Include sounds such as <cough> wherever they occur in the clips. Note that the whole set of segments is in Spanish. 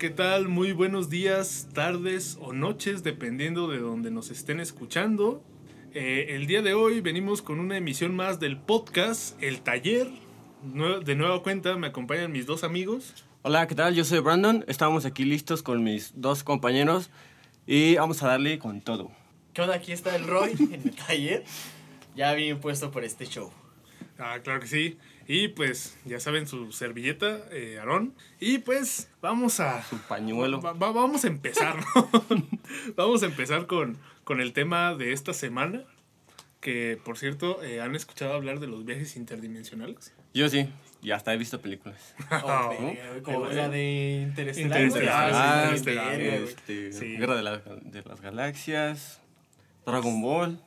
¿qué tal? Muy buenos días, tardes o noches, dependiendo de donde nos estén escuchando. Eh, el día de hoy venimos con una emisión más del podcast El Taller. De nueva cuenta me acompañan mis dos amigos. Hola, ¿qué tal? Yo soy Brandon. Estamos aquí listos con mis dos compañeros y vamos a darle con todo. ¿Qué onda? Aquí está el Roy en el taller. Ya bien puesto por este show. Ah, claro que sí. Y pues ya saben su servilleta, eh, Aarón. Y pues vamos a... Su pañuelo. Va- va- vamos a empezar, ¿no? <laughs> vamos a empezar con, con el tema de esta semana. Que, por cierto, eh, ¿han escuchado hablar de los viajes interdimensionales? Yo sí, y hasta he visto películas. Oh, como la de Interestelar. Este, Sí. Guerra de, la- de las Galaxias, Dragon Ball.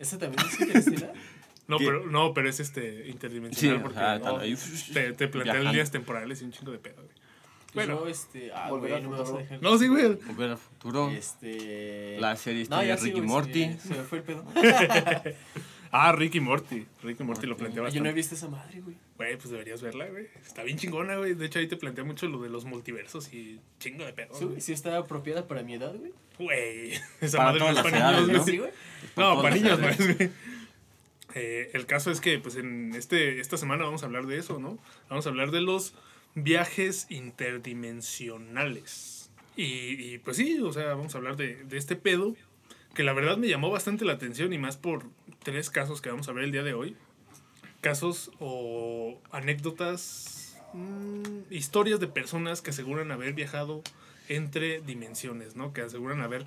¿Ese también es Interestelar? <laughs> No, ¿Qué? pero, no, pero es este Sí, interdimensional o porque no, te, te plantea viajando. líneas temporales y un chingo de pedo. güey. Bueno. Yo, este. Ah, Volver güey, al no me vas a futuro. dejar. No, sí, güey. Volver al futuro. Este. La serie No, de ya sí, Ricky Morty. Se, me- se me fue el pedo. <laughs> Ah, Ricky Morty. Ricky Morty lo plantea Yo no he visto esa madre, güey. Güey, pues deberías verla, güey. Está bien chingona, güey. De hecho, ahí te plantea mucho lo de los multiversos y chingo de pedo. Sí, güey, sí está apropiada para mi edad, güey. Güey, <laughs> esa Para madre no es para niños, güey. ¿no? Sí, güey. No, todas para niños no edades. es, güey. Eh, el caso es que, pues, en este, esta semana vamos a hablar de eso, ¿no? Vamos a hablar de los viajes interdimensionales. Y, y, pues sí, o sea, vamos a hablar de, de este pedo, que la verdad me llamó bastante la atención y más por tres casos que vamos a ver el día de hoy. Casos o anécdotas, mm, historias de personas que aseguran haber viajado entre dimensiones, ¿no? Que aseguran haber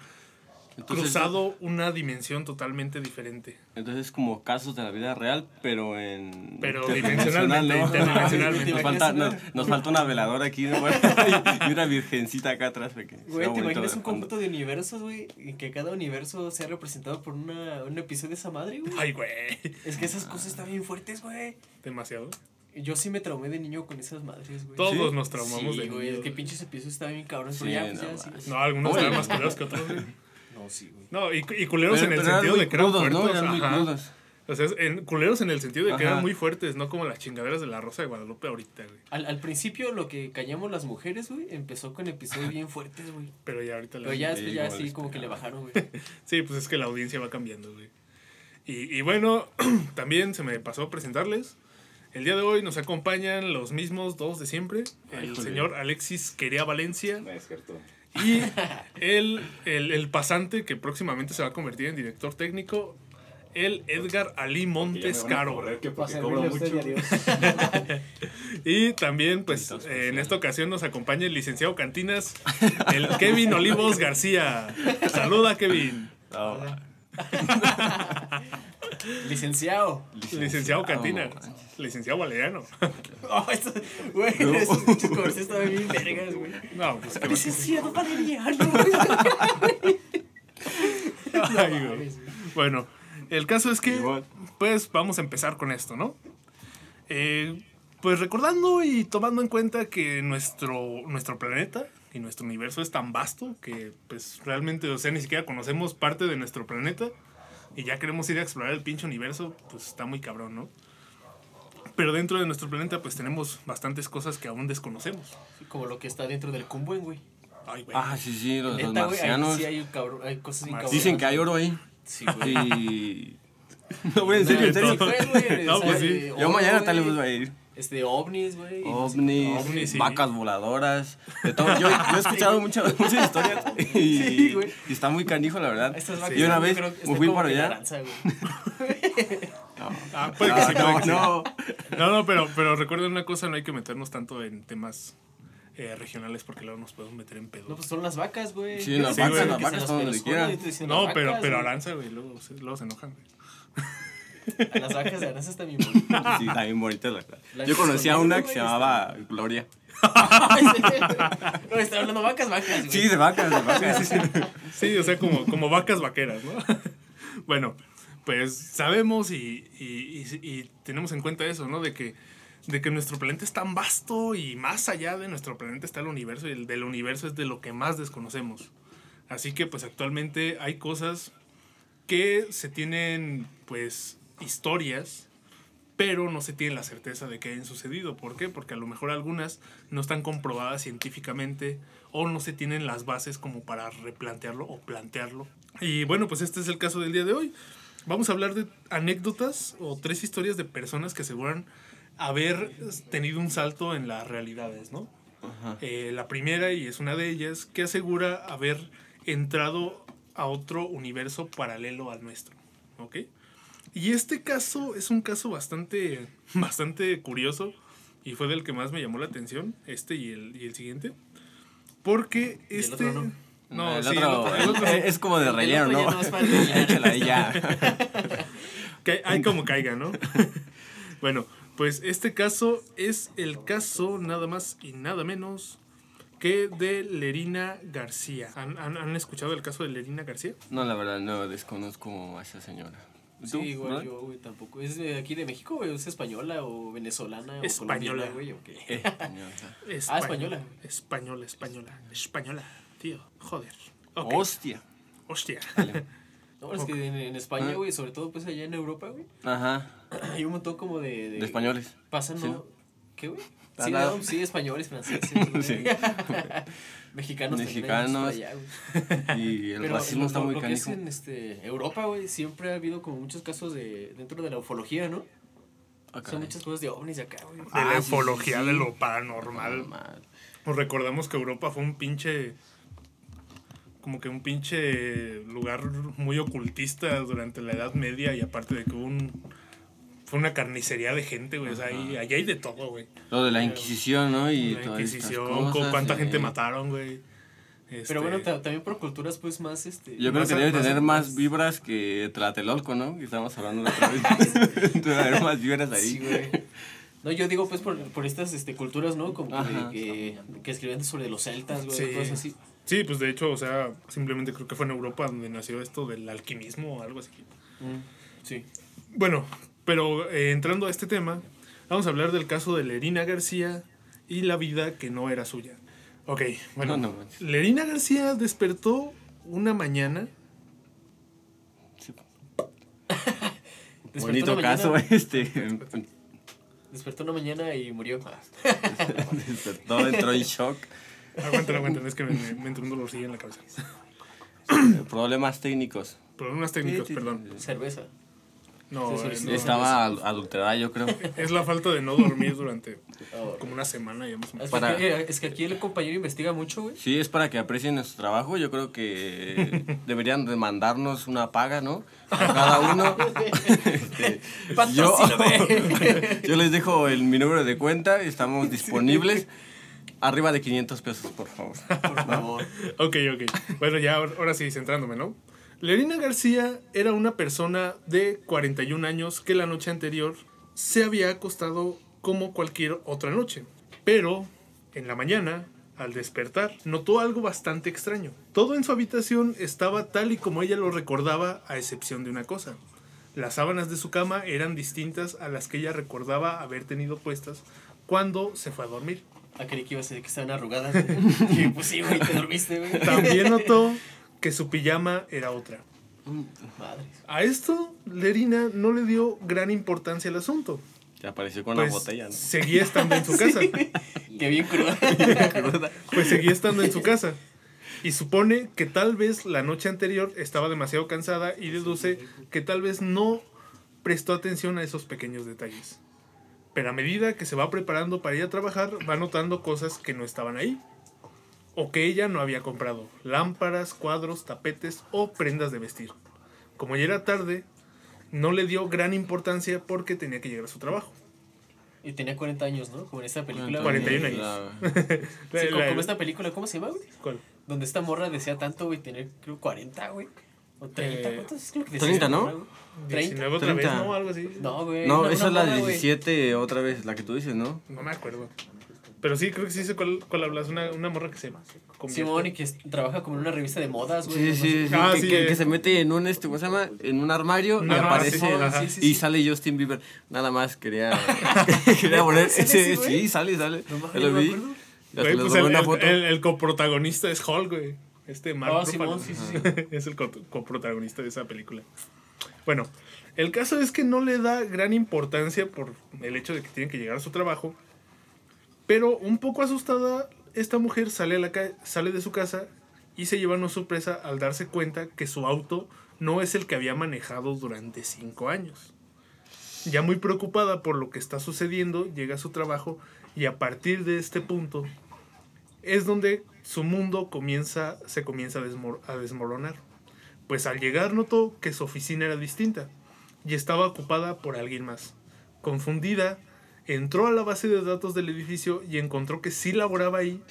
Entonces, cruzado una dimensión totalmente diferente. Entonces, como casos de la vida real, pero en. Pero dimensionalmente, <laughs> interdimensionalmente. Nos falta, nos, nos falta una veladora aquí, ¿no? <laughs> y una virgencita acá atrás. Güey, ¿te imaginas un conjunto de universos, güey? Y que cada universo sea representado por una, un episodio de esa madre, güey. Ay, güey. Es que esas cosas están bien fuertes, güey. Demasiado. Yo sí me traumé de niño con esas madres, güey. Todos ¿Sí? nos traumamos sí, de güey, niños, es que pinches episodios estaban bien cabrones, Sí, pero ya, pues no ya. No, algunos eran más culeros que otros, güey. <laughs> No, sí, güey. No, y, y culeros Pero- en el sentido de que eran crudos, ¿no? fuertes. Eran muy ajá. crudos. O sea, en, culeros en el sentido de que Ajá. eran muy fuertes, no como las chingaderas de la Rosa de Guadalupe ahorita, güey. Al, al principio lo que callamos las mujeres, güey, empezó con episodios bien fuertes, güey. Pero ya ahorita Pero ya Sí, ya sí, como que le bajaron, güey. <laughs> Sí, pues es que la audiencia va cambiando, güey. Y, y bueno, <clears throat> también se me pasó a presentarles. El día de hoy nos acompañan los mismos dos de siempre. El señor Alexis Quería Valencia No es cierto. Y el, el, el pasante que próximamente se va a convertir en director técnico, el Edgar Ali Montes Caro. <laughs> y también, pues, eh, en esta ocasión nos acompaña el licenciado Cantinas, el Kevin Olivos García. Saluda, Kevin. No, <laughs> Licenciado. Licenciado Cantinas. manches. Licenciado Valeriano. <laughs> Oh, esto, güey, No. esos pinches comerciales estaban bien vergas, güey. No, pues que Licenciado Valeriano, güey. <laughs> Ay, güey. Bueno, el caso es que, Igual. pues, vamos a empezar con esto, ¿no? Eh, pues recordando y tomando en cuenta que nuestro, nuestro planeta y nuestro universo es tan vasto que, pues, realmente, o sea, ni siquiera conocemos parte de nuestro planeta y ya queremos ir a explorar el pinche universo, pues está muy cabrón, ¿no? Pero dentro de nuestro planeta, pues tenemos bastantes cosas que aún desconocemos. Como lo que está dentro del Cumbuen, güey. Ay, güey. Ah, sí, sí, los, los güey, marcianos. sí hay, un cabrón, hay cosas bien Mar- cabronas. Dicen que hay oro ahí. Sí, güey. Y. <laughs> No, güey, en serio, en serio. No, pues sí. Yo mañana tal vez voy a ir. Este, ovnis, güey. y no sé ovnis, sí. vacas voladoras, de todo. Yo, yo he escuchado muchas, muchas historias <laughs> y, Sí, güey. y está muy canijo, la verdad. qué. Estas vacas, y una vez me fui para allá. Ah, puede que no, no. No, no, pero, pero recuerden una cosa, no hay que meternos tanto en temas eh, regionales porque luego nos podemos meter en pedo. No, pues son las vacas, güey. Sí, las Sí, vacas, güey, las vacas donde quieran. no, pero, pero güey. Aranza, güey, luego, luego se enojan, güey. A las vacas de Aranza está bien bonita. Sí, está bien bonita la La Yo conocía a una que se llamaba Gloria. no, está hablando vacas, vacas, güey. Sí, de vacas, de vacas. Sí, o sea, como, como vacas vaqueras, ¿no? <laughs> bueno, pues sabemos y, y, y- y tenemos en cuenta eso, ¿no? De que, de que nuestro planeta es tan vasto y más allá de nuestro planeta está el universo y el del universo es de lo que más desconocemos. Así que pues actualmente hay cosas que se tienen pues historias pero no se tiene la certeza de que hayan sucedido. ¿Por qué? Porque a lo mejor algunas no están comprobadas científicamente o no se tienen las bases como para replantearlo o plantearlo. Y bueno, pues este es el caso del día de hoy. Vamos a hablar de anécdotas o tres historias de personas que aseguran haber tenido un salto en las realidades, ¿no? Eh, la primera, y es una de ellas, que asegura haber entrado a otro universo paralelo al nuestro. ¿Ok? Y este caso es un caso bastante, <laughs> bastante curioso y fue del que más me llamó la atención, este y el, y el siguiente. Porque el este... otro no? No, el sí, el otro, el otro- <laughs> es como de El relleno, ¿no? no. <laughs> Échala ahí ya. hay como caiga, ¿no? bueno, pues este caso es el caso nada más y nada menos que de Lerina García. ¿Han, han- han escuchado el caso de Lerina García? No, la verdad, no desconozco a esa señora. Sí, ¿Tú, igual no? yo, güey, tampoco. ¿Es de aquí de México, güey? ¿Es española o venezolana Española. o colombiana, güey? ¿O qué? <laughs> Española. Española. española. Española, española. Española, tío. Joder. Ok. Hostia. Hostia. <laughs> No, es que en, en España, güey, sobre todo pues allá en Europa, güey, Ajá. hay un montón como de... De españoles. Pasan, Sí, ¿no? ¿no? ¿Qué, güey? Ah, Sí, no, sí, españoles, <laughs> franceses. Sí. Mexicanos. Mexicanos. allá. <laughs> Y el Pero racismo lo- está lo- muy lo que es canijo. en este, Europa, güey, siempre ha habido como muchos casos de dentro de la ufología, ¿no? Ah, Son muchas cosas de ovnis de acá, güey. De Ah, la sí, ufología, sí, sí. de lo paranormal. Normal. Nos recordamos que Europa fue un pinche. Como que un pinche lugar muy ocultista durante la Edad Media y aparte de que hubo un. Fue una carnicería de gente, güey. O sea, ahí, allá hay de todo, güey. Lo de la Inquisición, ¿no? Y La todas estas Inquisición, cosas, cuánta sí. gente mataron, güey. Este, Pero bueno, ta- también por culturas, pues, más, este... Yo creo que debe más- tener más- más vibras que Tlatelolco, ¿no? Que estábamos hablando la otra <laughs> vez. debe haber más vibras ahí. Sí, güey. No, yo digo, pues, por, por estas este, culturas, ¿no? Como que, Ajá. que, que escribían sobre los celtas, güey, Sí. cosas así. Sí, pues de hecho, o sea, simplemente creo que fue en Europa donde nació esto del alquimismo o algo así. Sí. Bueno, pero eh, entrando a este tema, vamos a hablar del caso de Lerina García y la vida que no era suya. Ok, bueno. No, no manches. Lerina García despertó una mañana. Sí. <laughs> Despertó Bonito una mañana- caso, este. Despertó una mañana y murió. <laughs> Despertó, entró en shock. Aguanten, aguanten, es que me, me, me entró un dolorcillo en la cabeza. Problemas técnicos. Problemas técnicos, perdón. Cerveza. No, Sí, sí, eh, sí. no, Estaba adulterada, yo creo. <laughs> es la falta de no dormir durante como una semana. Ya más. Es, Para- que aquí, es que aquí el compañero investiga mucho, güey. Sí, es para que aprecien nuestro trabajo. Yo creo que <laughs> deberían de mandarnos una paga, ¿no? A cada uno. <laughs> Este, yo, yo les dejo el, mi número de cuenta. Estamos disponibles. Arriba de 500 pesos, por favor. Por favor. Ok, ok. Bueno, ya ahora sí, centrándome, ¿no? Lerina García era una persona de 41 años que la noche anterior se había acostado como cualquier otra noche. Pero en la mañana, al despertar, notó algo bastante extraño. Todo en su habitación estaba tal y como ella lo recordaba, a excepción de una cosa. Las sábanas de su cama eran distintas a las que ella recordaba haber tenido puestas cuando se fue a dormir. Ah, creí que iba a ser que estaban arrugadas. <laughs> pues sí, güey, te dormiste, güey. También notó que su pijama era otra. Madre. A esto, Lerina no le dio gran importancia al asunto. Se apareció con Pues la botella, ¿no? seguía estando en su <laughs> casa. Qué <laughs> bien cruda. Pues seguía estando en su casa. Y supone que tal vez la noche anterior estaba demasiado cansada y deduce que tal vez no prestó atención a esos pequeños detalles. Pero a medida que se va preparando para ir a trabajar, va notando cosas que no estaban ahí. O que ella no había comprado. Lámparas, cuadros, tapetes o prendas de vestir. Como ya era tarde, no le dio gran importancia porque tenía que llegar a su trabajo. Y tenía 40 años, ¿no? Como en esta película. 41 güey. años. <laughs> La- Sí, como, La- como esta película, ¿cómo se llama, güey? ¿Cuál? Donde esta morra decía tanto, güey, tener, creo, 40, güey. O 30, Eh, ¿cuántos es lo que decía 30, esta ¿no? morra, güey? 30. 19 otra vez, 30. ¿no? Algo así. No, güey. No, una- esa es la morra, güey. 17, otra vez, la que tú dices, ¿no? No me acuerdo. Pero sí, creo que sí sé cuál, cuál hablas. Una, una morra que se convierte. Simón y que trabaja como en una revista de modas, güey. Sí, no sí, sé. sí, Ah, que, sí, que- eh. que se mete en un, este, ¿cómo se llama? En un armario y Ajá, aparece sí, ajá. Sí, sí, y sí. sale Justin Bieber. Nada más quería, <laughs> <laughs> quería poner sí, sale, sale. No lo vi. Güey, pues el, una el- foto. el- el coprotagonista es Hulk, güey. Este Mark Ruffalo. Simón, sí, sí, sí. <laughs> es el co- coprotagonista de esa película. Bueno, El caso es que no le da gran importancia por el hecho de que tiene que llegar a su trabajo. Pero un poco asustada, esta mujer sale, la sale de su casa y se lleva una sorpresa al darse cuenta que su auto no es el que había manejado durante cinco años. Ya muy preocupada por lo que está sucediendo, llega a su trabajo y a partir de este punto es donde su mundo comienza, se comienza a desmoronar. Pues al llegar notó que su oficina era distinta y estaba ocupada por alguien más. Confundida, entró a la base de datos del edificio y encontró que sí laboraba ahí,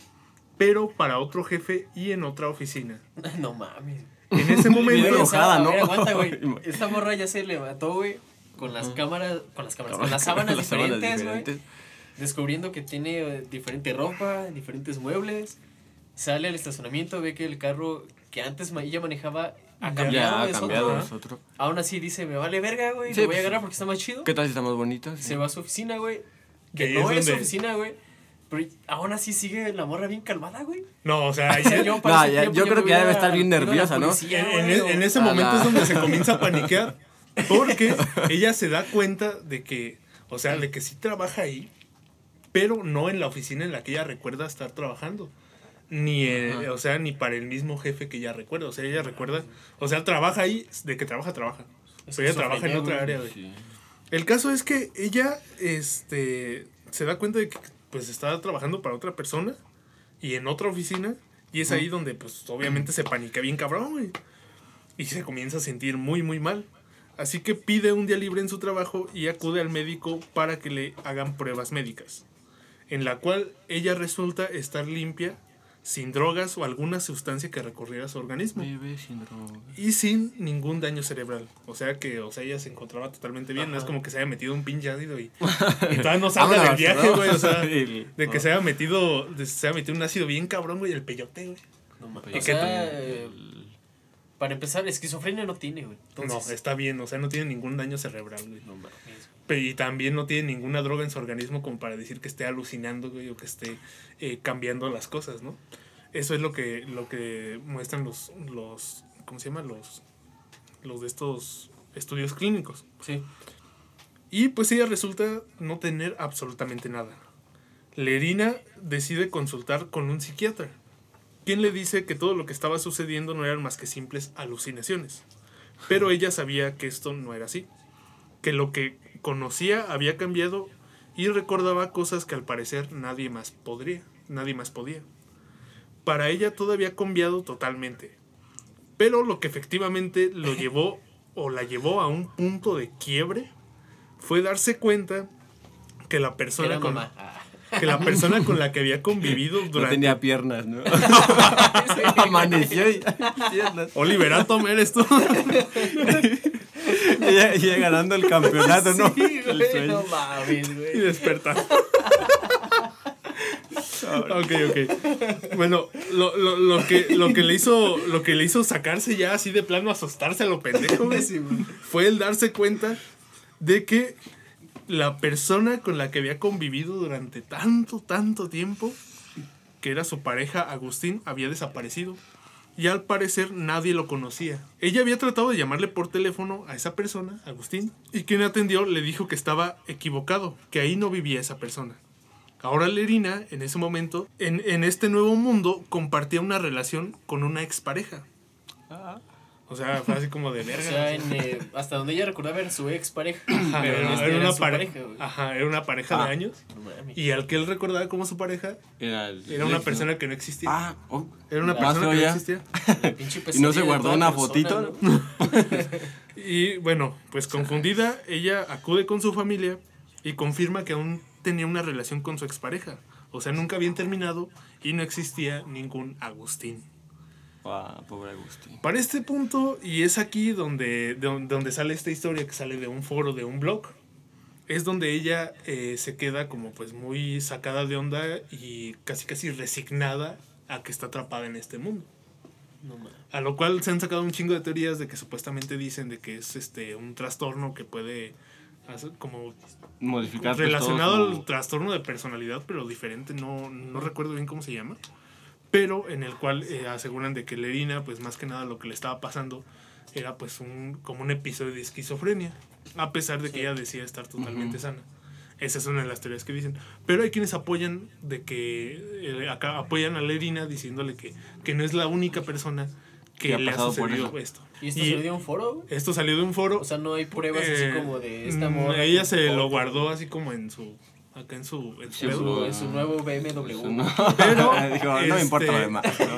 pero para otro jefe y en otra oficina. <laughs> No mames. En ese momento, enojada, ¿no? ver, aguanta, güey. <laughs> Esta morra ya se levantó, güey, con las cámaras, con las cámaras, con las sábanas Las diferentes, güey. Descubriendo que tiene eh, diferente ropa, diferentes muebles. Sale al estacionamiento, ve que el carro que antes ella manejaba ha cambiado, Ya ha es cambiado otro. es otro. Aún así dice, me vale verga, güey, Sí, lo voy a pues, agarrar porque está más chido. ¿Qué tal si está más bonita? Se va a su oficina, güey. Que no es es su oficina, güey. Pero aún así sigue la morra bien calmada, güey. no, o sea, ahí <laughs> O sea, se- yo No, ya- tiempo yo creo que ya debe estar bien nerviosa, ¿no? policía, en, güey, en- ese momento la- es donde se <laughs> comienza a paniquear porque ella se da cuenta de que, o sea, de que sí trabaja ahí, pero no en la oficina en la que ella recuerda estar trabajando. Ni, eh, Ajá. o sea, ni para el mismo jefe que ella recuerda. O sea, ella recuerda, o sea, trabaja ahí, de que trabaja, trabaja. Pero ella trabaja en otra área, güey. Sí. El caso es que ella este, se da cuenta de que pues está trabajando para otra persona y en otra oficina y es ahí donde pues obviamente se panica bien cabrón, güey. Y se comienza a sentir muy muy mal. Así que pide un día libre en su trabajo y acude al médico para que le hagan pruebas médicas, en la cual ella resulta estar limpia, sin drogas o alguna sustancia que recorriera su organismo Vive sin droga. y sin ningún daño cerebral. O sea que, o sea, ella se encontraba totalmente bien. No es como que se haya metido un pinche ácido y, <laughs> y todavía no salga del viaje, ¿no? güey. O sea, <laughs> de que se haya metido, de- se haya metido un ácido bien cabrón, güey, el peyote, güey. No mames. O sea, eh, para empezar, esquizofrenia no tiene, güey. No, Entonces, está bien, o sea, no tiene ningún daño cerebral, güey. no mames. Pe- Y también no tiene ninguna droga en su organismo como para decir que esté alucinando, güey, o que esté eh, cambiando las cosas, ¿no? Eso es lo que, lo que muestran los, los, ¿cómo se llama? Los, los de estos estudios clínicos. Sí. Y pues ella resulta no tener absolutamente nada. Lerina decide consultar con un psiquiatra, quien le dice que todo lo que estaba sucediendo no eran más que simples alucinaciones. Pero ella sabía que esto no era así, que lo que conocía había cambiado y recordaba cosas que al parecer nadie más podría, nadie más podía. Para ella todo había cambiado totalmente. Pero lo que efectivamente lo <laughs> llevó o la llevó a un punto de quiebre fue darse cuenta que la persona Era con, mamá. Que la persona con la que había convivido No durante tenía piernas, ¿no? <laughs> Amaneció y piernas. Oliver Atom eres tú. Ella, ella ganando el campeonato, ¿no? Sí, güey, no mames, y despertar. ok, ok. Bueno, lo, lo, lo que, lo, que le hizo, lo que le hizo sacarse ya así de plano, asustarse a lo pendejo, güey. fue el darse cuenta de que la persona con la que había convivido durante tanto, tanto tiempo, que era su pareja Agustín, había desaparecido. Y al parecer nadie lo conocía. Ella había tratado de llamarle por teléfono a esa persona, Agustín, y quien atendió le dijo que estaba equivocado, que ahí no vivía esa persona. Ahora Lerina, en ese momento, en, en este nuevo mundo, compartía una relación con una expareja. O sea, fue así como de O verga. sea, en, eh, hasta donde ella recordaba era su ex pareja. Ajá, pero era, este era era una su pareja, pareja, güey. ajá, era una pareja Ah. de años. No mames. Y al que él recordaba como su pareja, Era, el- era una persona que no existía. Ah, oh. Era una la persona que no fea. existía. <laughs> Y no se guardó una persona, fotito, ¿no? <laughs> Y bueno, pues <laughs> confundida, ella acude con su familia y confirma que aún tenía una relación con su expareja. O sea, nunca habían terminado y no existía ningún Agustín. Ah, pobre Agustín. Para este punto, y es aquí donde, de don- donde sale esta historia que sale de un foro, de un blog, es donde ella eh, se queda como pues muy sacada de onda y casi casi resignada a que está atrapada en este mundo. No. A lo cual se han sacado un chingo de teorías de que supuestamente dicen de que es este un trastorno que puede hacer como Modificar pues, relacionado todo su- al trastorno de personalidad, pero diferente, no, no recuerdo bien cómo se llama, pero en el cual eh, aseguran de que Lerina, pues más que nada lo que le estaba pasando, era pues un, como un episodio de esquizofrenia, a pesar de que Sí. ella decía estar totalmente sana. Esa es una de las teorías que dicen. Pero hay quienes apoyan de que eh, acá apoyan a Lerina diciéndole que, que no es la única persona que, ha le ha por sucedido esto. ¿Y esto Y salió de un foro? güey? esto salió de un foro. O sea, no hay pruebas así eh, como de esta mm, morra. Ella se lo guardó así como en su acá en su, en su En su nuevo BMW. No. <laughs> Pero, <laughs> Dijo, no me importa lo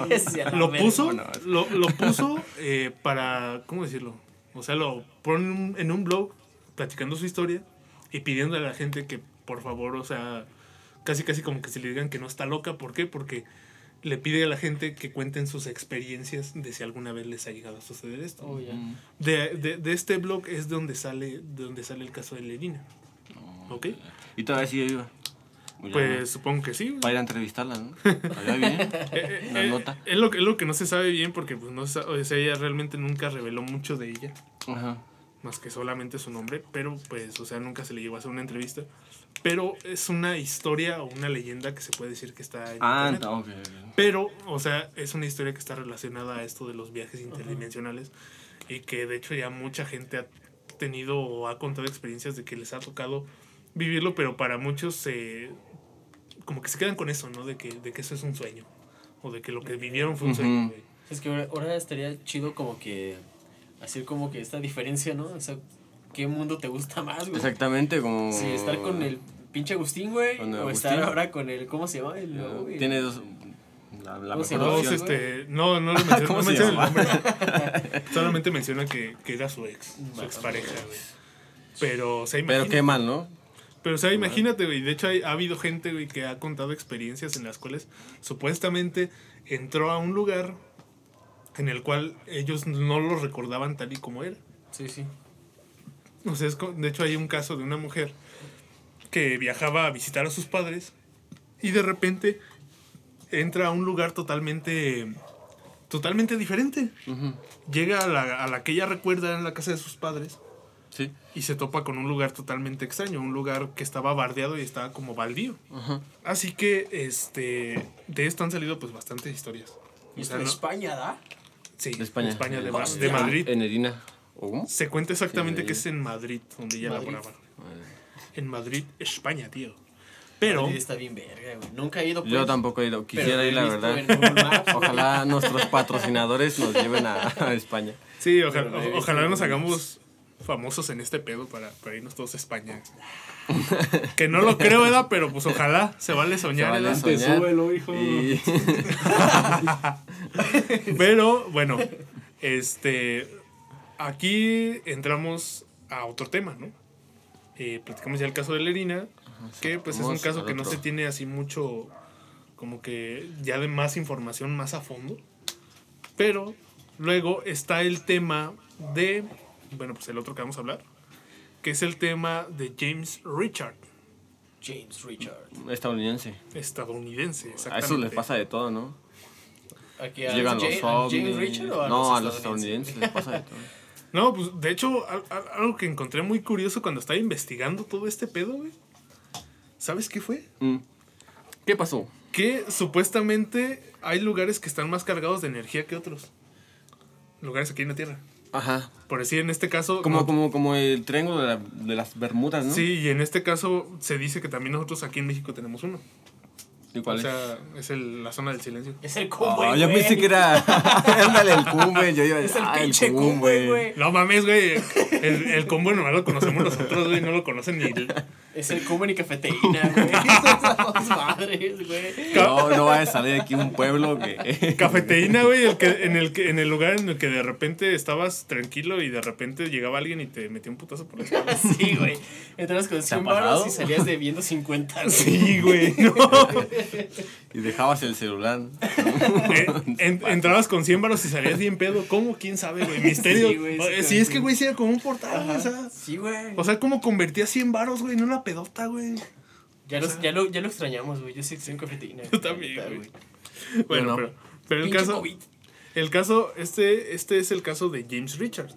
este, demás. <laughs> lo puso, lo, lo puso eh, para, ¿cómo decirlo? O sea, lo pone en un- en un blog platicando su historia y pidiéndole a la gente que por favor, o sea, casi casi como que se le digan que no está loca. ¿Por qué? Porque le pide a la gente que cuenten sus experiencias de si alguna vez les ha llegado a suceder esto. Oh. Mm. De, de, de este blog es donde sale, de donde sale el caso de Lerina. ¿Ok? Y todavía sigue viva. Ya, Pues supongo que sí. güey. Para ir a entrevistarla, ¿no? Bien. <laughs> Eh, eh, Una eh, nota. Es lo, que- es lo que no se sabe bien porque pues no o sea, ella realmente nunca reveló mucho de ella, Ajá. más que solamente su nombre, pero pues, o sea, nunca se le llegó a hacer una entrevista. Pero es una historia o una leyenda que se puede decir que está en Ah, internet. no, ok. ok. Pero, o sea, es una historia que está relacionada a esto de los viajes interdimensionales y que de hecho ya mucha gente ha tenido o ha contado experiencias de que les ha tocado vivirlo, pero para muchos se como que se quedan con eso, ¿no? De que, de que eso es un sueño o de que lo que vivieron fue un sueño. güey. Es que ahora, ahora estaría chido como que hacer como que esta diferencia, ¿no? O sea, ¿qué mundo te gusta más, güey? Exactamente, como. Sí, estar con el pinche Agustín, güey. O Agustín. estar ahora con el, ¿cómo se llama? El güey. Tiene dos. La, la este, no, no lo <laughs> menciona, ¿Cómo no se menciona el llama? nombre. <laughs> Solamente menciona que, que era su ex, su expareja, güey. Pero, o sea, Pero qué mal, ¿no? Pero, o sea, imagínate, güey. De hecho, hay- ha habido gente, güey, que ha contado experiencias en las cuales supuestamente entró a un lugar en el cual ellos no lo recordaban tal y como era. Sí, sí. O sea, es de hecho, hay un caso de una mujer que viajaba a visitar a sus padres y de repente entra a un lugar totalmente, totalmente diferente. Llega a la, a la que ella recuerda en la casa de sus padres Sí. y se topa con un lugar totalmente extraño, un lugar que estaba bardeado y estaba como baldío. Ajá. Así que este de esto han salido pues bastantes historias. ¿Y O sea, no- España, da? sí, De España. de, Madrid. En Erina. ¿O cómo? Se cuenta exactamente Sí, que es en Madrid donde ella Madrid. laboraba. En Madrid, España, tío. Pero Madrid está bien verga, güey. Nunca he ido, pues. Yo tampoco he ido. Quisiera ir, la verdad. en. <laughs> Ojalá nuestros patrocinadores nos lleven a, a España. sí, ojalá, nos hagamos famosos en este pedo para, para irnos todos a España. que no lo creo, ¿verdad? Pero pues ojalá, se vale soñar, vale ¿verdad? soñar. súbelo, hijo. Y <laughs> Pero bueno, este aquí entramos a otro tema, ¿no? Eh, platicamos ya el caso de Lerina, que pues es un caso que no se tiene así mucho, como que ya de más información más a fondo. Pero luego está el tema de, bueno, pues el otro que vamos a hablar, que es el tema de James Richard, James Richard. estadounidense. estadounidense. A Exactamente. eso les pasa de todo, ¿no? Aquí a Llegan los a ovnis. James Richard o a no, los a los estadounidenses les pasa de todo. No, pues de hecho, al- al- algo que encontré muy curioso cuando estaba investigando todo este pedo, güey. ¿Sabes qué fue? Mm. ¿Qué pasó? Que supuestamente hay lugares que están más cargados de energía que otros. Lugares aquí en la Tierra. Ajá. Por decir, en este caso. Como, no- como, como el triángulo de, la- de las Bermudas, ¿no? Sí, y en este caso se dice que también nosotros aquí en México tenemos uno. ¿Y cuál o es? sea, es el- la zona del silencio. Es el Ah, Cumbe, yo güey. pensé que era. <laughs> Ándale, el cumbe. Yo iba a Es decir, el ah, pinche Cumbe, güey. No mames, güey. El, el combo nomás lo conocemos nosotros, güey. No lo conocen ni. el- Es el Cumbe y cafeteína, güey. <laughs> Esas madres, güey. No, no va a salir aquí un pueblo que. <laughs> Cafeteína, güey, el que, en, el que, en el lugar en el que de repente estabas tranquilo y de repente llegaba alguien y te metía un putazo por la espalda. Sí, güey. Entrabas con ha 100 pasado? baros y salías debiendo 50, güey. Sí, güey. no. Y dejabas el celular. Eh, en- entrabas con 100 varos y salías bien pedo. ¿Cómo? ¿Quién sabe, güey? Misterio. Sí, güey, sí, eh, sí, es que, güey, sí era como un portal, güey, o sea. Sí, güey. O sea, ¿cómo convertías 100 varos, güey, en una pedota, güey? Ya, los, ya, lo, ya lo extrañamos, güey. Yo sí extraño cafeteína. Yo también, güey. Bueno, Bueno. pero, pero el caso. COVID. El caso, este, este es el caso de James Richard.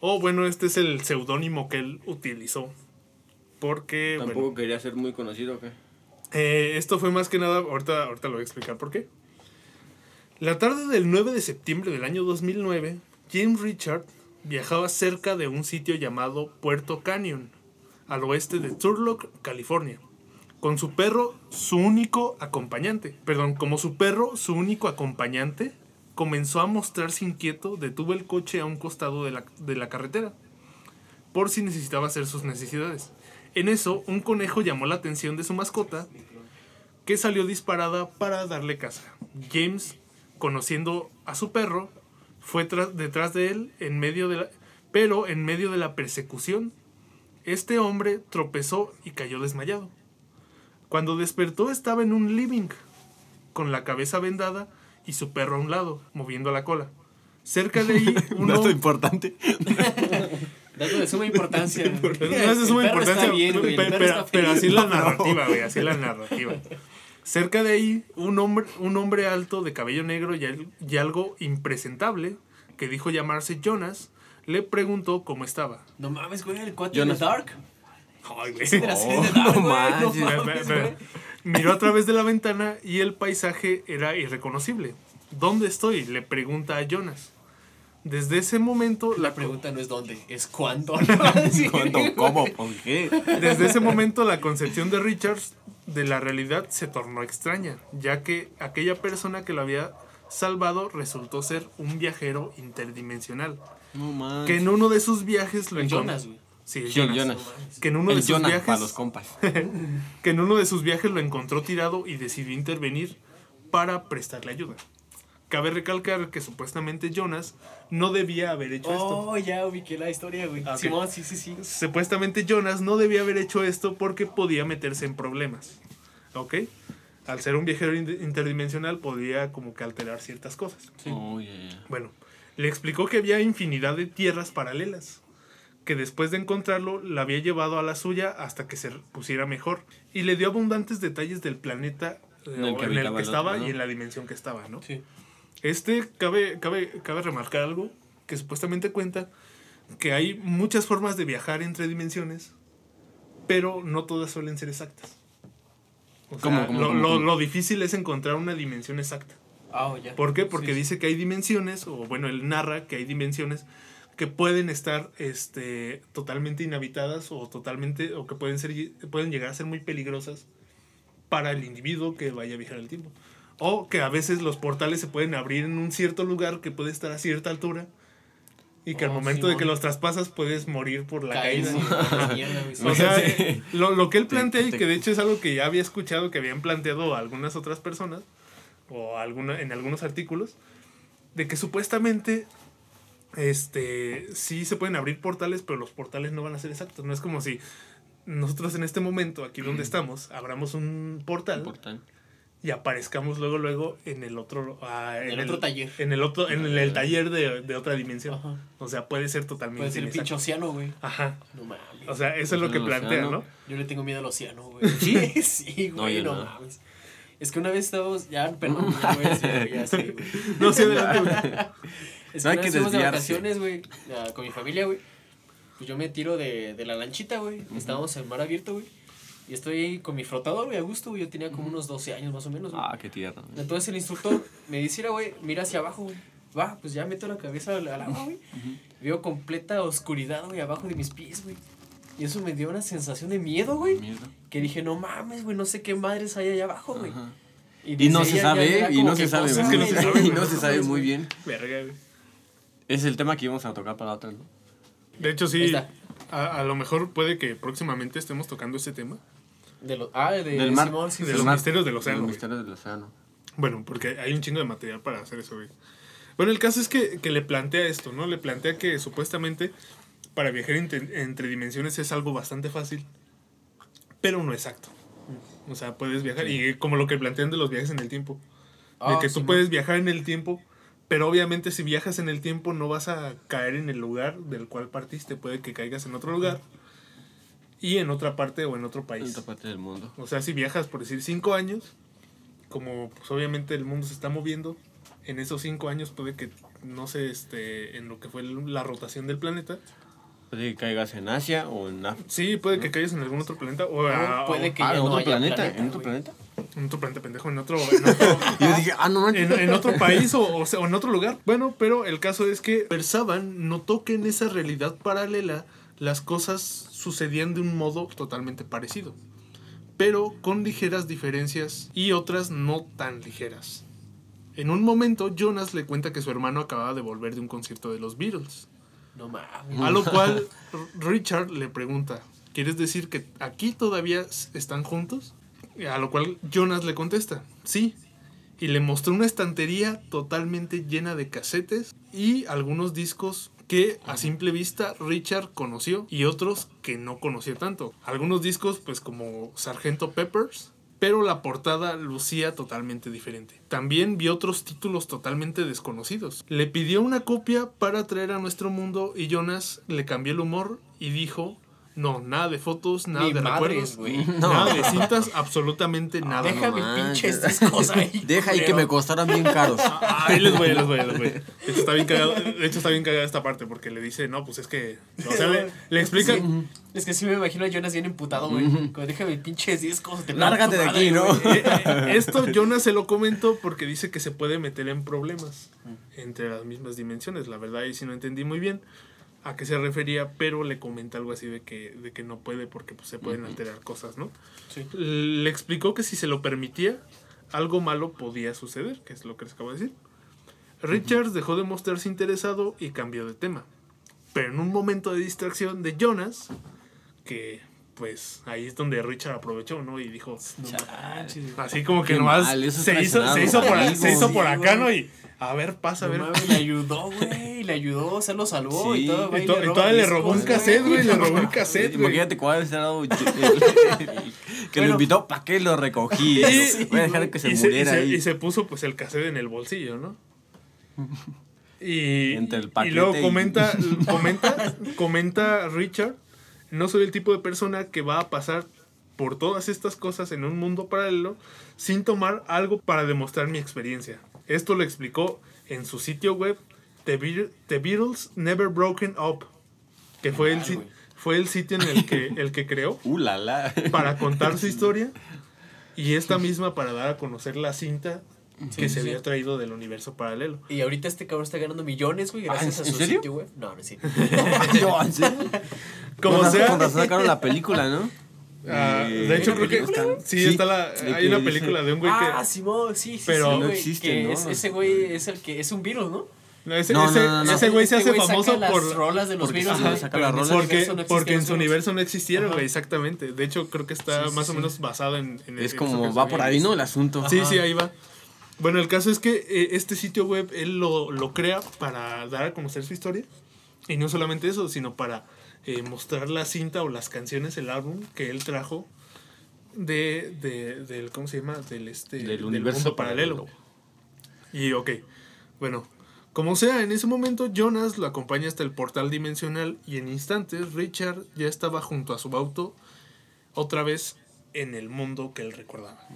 O bueno, este es el seudónimo que él utilizó. Porque, bueno, Tampoco quería ser muy conocido, ¿o ¿qué? Eh, esto fue más que nada, ahorita, ahorita lo voy a explicar por qué. La tarde del 9 de septiembre del año 2009, James Richard viajaba cerca de un sitio llamado Puerto Canyon, al oeste de Turlock, California, con su perro, su único acompañante. Perdón, como su perro, su único acompañante, comenzó a mostrarse inquieto, detuvo el coche a un costado de la, de la carretera, por si necesitaba hacer sus necesidades. En eso, un conejo llamó la atención de su mascota, que salió disparada para darle caza. James, conociendo a su perro, fue detrás de él en medio de la, pero en medio de la persecución, este hombre tropezó y cayó desmayado. Cuando despertó estaba en un living, con la cabeza vendada y su perro a un lado, moviendo la cola. Cerca de ahí, <laughs> un dato importante. <laughs> Dato de suma importancia. <laughs> no es de suma importancia, está bien, güey, pero, pero feliz. así la narrativa, güey, así la narrativa. Cerca de ahí, un hombre, un hombre alto de cabello negro y, al- y algo impresentable, que dijo llamarse Jonas, le preguntó cómo estaba. No mames, güey, el cuate Jonas. de Dark. Ay, no no mames, güey. Miró a través de la ventana y el paisaje era irreconocible. ¿Dónde estoy? Le pregunta a Jonas. Desde ese momento, La la, pregunta no es dónde, es cuándo. <laughs> Sí. ¿Cuándo? ¿Cómo? ¿Por qué? desde ese momento la concepción de Richards de la realidad se tornó extraña, ya que aquella persona que lo había salvado resultó ser un viajero interdimensional, No que en uno de sus viajes lo encontró. Jonas, güey. Sí, Jonas. Jonas. Que en uno El de sus Jonas viajes para los compas. <laughs> que en uno de sus viajes lo encontró tirado y decidió intervenir para prestarle ayuda. Cabe recalcar que supuestamente Jonas no debía haber hecho esto. Oh, ya ubiqué la historia, güey. Ah, ok. Simón, sí, sí, sí. Supuestamente Jonas no debía haber hecho esto porque podía meterse en problemas. ¿Ok? Al ser un viajero in- interdimensional podía como que alterar ciertas cosas. Oh, yeah, yeah. Bueno, le explicó que había infinidad de tierras paralelas, que después de encontrarlo la había llevado a la suya hasta que se pusiera mejor, y le dio abundantes detalles del planeta eh, En el que en el que estaba otro, ¿no? y en la dimensión que estaba, ¿no? Sí. Este, cabe, cabe, cabe remarcar algo que supuestamente cuenta que hay muchas formas de viajar entre dimensiones, pero no todas suelen ser exactas. O sea, ¿Cómo, cómo, lo, cómo, lo- cómo? lo difícil es encontrar una dimensión exacta. Ah, oh. ¿Por qué? Porque Sí, sí. dice que hay dimensiones, o bueno, él narra que hay dimensiones que pueden estar este, totalmente inhabitadas o totalmente, o que pueden, ser, pueden llegar a ser muy peligrosas para el individuo que vaya a viajar el tiempo. O que a veces los portales se pueden abrir en un cierto lugar que puede estar a cierta altura y que al Oh, momento de que los traspasas puedes morir por la caída. <laughs> sí. O sea, <laughs> Sí. lo, lo que él plantea y que de hecho es algo que ya había escuchado que habían planteado algunas otras personas o alguna, en algunos artículos, de que supuestamente este sí se pueden abrir portales, pero los portales no van a ser exactos. No es como si nosotros en este momento, aquí donde estamos, abramos un portal Importante. Y aparezcamos luego luego en el otro ah, En el otro taller. en el otro en el taller de, de otra dimensión. Ajá. O sea, puede ser totalmente Puede ser el pinche océano, güey. Ajá. No mames. O sea, eso es lo que El plantea. ¿no? Yo le tengo miedo al océano, güey. Sí, <laughs> sí, No, güey, yo no, no. mames. Es que una vez estábamos, ya, perdón, ya sé, güey. <laughs> No sé adelante. güey. Es No hay una que vez fuimos de desviarse. vacaciones, güey, con mi familia, güey. Pues yo me tiro de, de la lanchita, güey. Estábamos en mar abierto, güey. Y estoy ahí con mi flotador, güey, a gusto, güey. Yo tenía como unos 12 años más o menos, güey. Ah, qué tierno. Entonces el instructor me "Mira, güey, mira hacia abajo, güey. Va, pues ya meto la cabeza al, al agua, güey. Veo completa oscuridad, güey, abajo de mis pies, güey. Y eso me dio una sensación de miedo, güey. Mierda. Que dije, no mames, güey, no sé qué madres hay allá abajo, güey. Ajá. Y, Y no se sabe, y no se sabe. que no se muy- sabe, Y güey. no se sabe muy bien. Verga, güey. Es el tema que íbamos a tocar para otra, ¿no? De hecho, sí. A, a lo mejor puede que próximamente estemos tocando ese tema. De los, ah, de Del mar. Simón, sí, De sí, los sí. misterios del océano, Los güey. misterios del océano. Bueno, porque hay un chingo de material para hacer eso, güey. Bueno, el caso es que, que le plantea esto, ¿no? Le plantea que supuestamente para viajar entre, entre dimensiones es algo bastante fácil, pero no exacto. O sea, puedes viajar, y como lo que plantean de los viajes en el tiempo. de Ah, que tú puedes viajar en el tiempo, pero obviamente si viajas en el tiempo no vas a caer en el lugar del cual partiste, puede que caigas en otro lugar y en otra parte o en otro En país. otra parte del mundo. O sea, si viajas por decir cinco años, como pues obviamente el mundo se está moviendo, en esos cinco años puede que no sé, este, en lo que fue la rotación del planeta, Puede que caigas en Asia o en África. Sí, puede que caigas en algún otro planeta o, a- puede que Ah, ¿en no otro haya planeta? planeta, ¿En otro güey. planeta? en otro planeta pendejo, en otro, en <laughs> otro, Yo dije, ah, no manches. en, en otro país o, o sea, o en otro lugar. Bueno, pero el caso es que Persaban notó que en esa realidad paralela las cosas sucedían de un modo totalmente parecido, pero con ligeras diferencias y otras no tan ligeras. En un momento, Jonas le cuenta que su hermano acababa de volver de un concierto de los Beatles. No mames. A lo <laughs> cual Richard le pregunta, ¿quieres decir que aquí todavía están juntos? A lo cual Jonas le contesta, sí. Y le mostró una estantería totalmente llena de casetes y algunos discos que a simple vista Richard conoció y otros que no conoció tanto. Algunos discos pues como Sargento Peppers, pero la portada lucía totalmente diferente. También vio otros títulos totalmente desconocidos. Le pidió una copia para traer a nuestro mundo y Jonas le cambió el humor y dijo, no, nada de fotos, nada Ni de madres, recuerdos, güey. <laughs> nada de cintas, absolutamente nada. Deja no mis manches. pinches discos ahí. <laughs> Deja y que culero. me costaran bien caros. Ah, Ahí les voy, ahí les voy, ahí les voy. De hecho, está bien cagado, de hecho, está bien cagada esta parte porque le dice, no, pues es que. O sea, le, le explica. Sí. Es que sí me imagino a Jonas bien emputado, güey. Como deja mis pinches discos. te Lárgate de aquí, ¿no? Eh, <laughs> eh, Esto Jonas se lo comentó porque dice que se puede meter en problemas entre las mismas dimensiones. La verdad, ahí sí no entendí muy bien a qué se refería, pero le comenta algo así de que, de que no puede porque pues, se pueden alterar cosas, ¿no? Sí. Le explicó que si se lo permitía, algo malo podía suceder, que es lo que les acabo de decir. Richards dejó de mostrarse interesado y cambió de tema. Pero en un momento de distracción de Jonas, que pues ahí es donde Richard aprovechó, ¿no? Y dijo, No así como que Qué nomás mal, se, hizo, se, hizo por, se hizo por acá. ¿no? Y a ver, pasa, a ver. le ayudó, güey. <laughs> Le ayudó, o sea, lo salvó Sí. y todo. va Y, to- y roba le robó un güey. cassette, güey, le robó un cassette, güey. Imagínate cuál hubiese dado. Que Bueno. lo invitó, ¿para qué lo recogí? Y- Voy a dejar que se y muriera y ahí. y se puso pues el cassette en el bolsillo, ¿no? Y, Entre el y luego y- comenta, <laughs> comenta, comenta Richard, no soy el tipo de persona que va a pasar por todas estas cosas en un mundo paralelo sin tomar algo para demostrar mi experiencia. Esto lo explicó en su sitio web The, Be- The Beatles Never Broken Up, que fue el, fue el sitio en el que, <laughs> el que creó Uh, la, la. para contar su historia y esta misma para dar a conocer la cinta que Sí, se sí. había traído del universo paralelo. Y ahorita este cabrón está ganando millones, güey, gracias Ah, a ¿en su serio? sitio web. No, no, sí. Yo, <laughs> ¿en serio? <laughs> Como Con sea- razón sacaron la película, ¿no? Ah, de hecho, creo que está- sí, está la, hay una dice- película de un güey que... Ah, Simón, sí, sí, Pero sí, no güey, existe, que ¿no? es- ese güey es el que es un virus, ¿no? No, ese, No, ese, no, no, no. ese güey se hace famoso las por... rolas de los porque virus, ajá, saca las rolas. Porque, porque existían en su universo no existieron, güey, exactamente. De hecho, creo que está Sí, sí, más o sí. menos basado en... en Es en como va por ahí. ¿no? El asunto. Sí, Ajá. sí, ahí va. Bueno, el caso es que eh, este sitio web él lo, lo crea para dar a conocer su historia. Y no solamente eso, sino para eh, mostrar la cinta o las canciones, el álbum que él trajo de, de- del, ¿cómo se llama? Del, este, Del universo mundo paralelo. Y ok, bueno, como sea, en ese momento Jonas lo acompaña hasta el portal dimensional y en instantes Richard ya estaba junto a su auto otra vez en el mundo que él recordaba.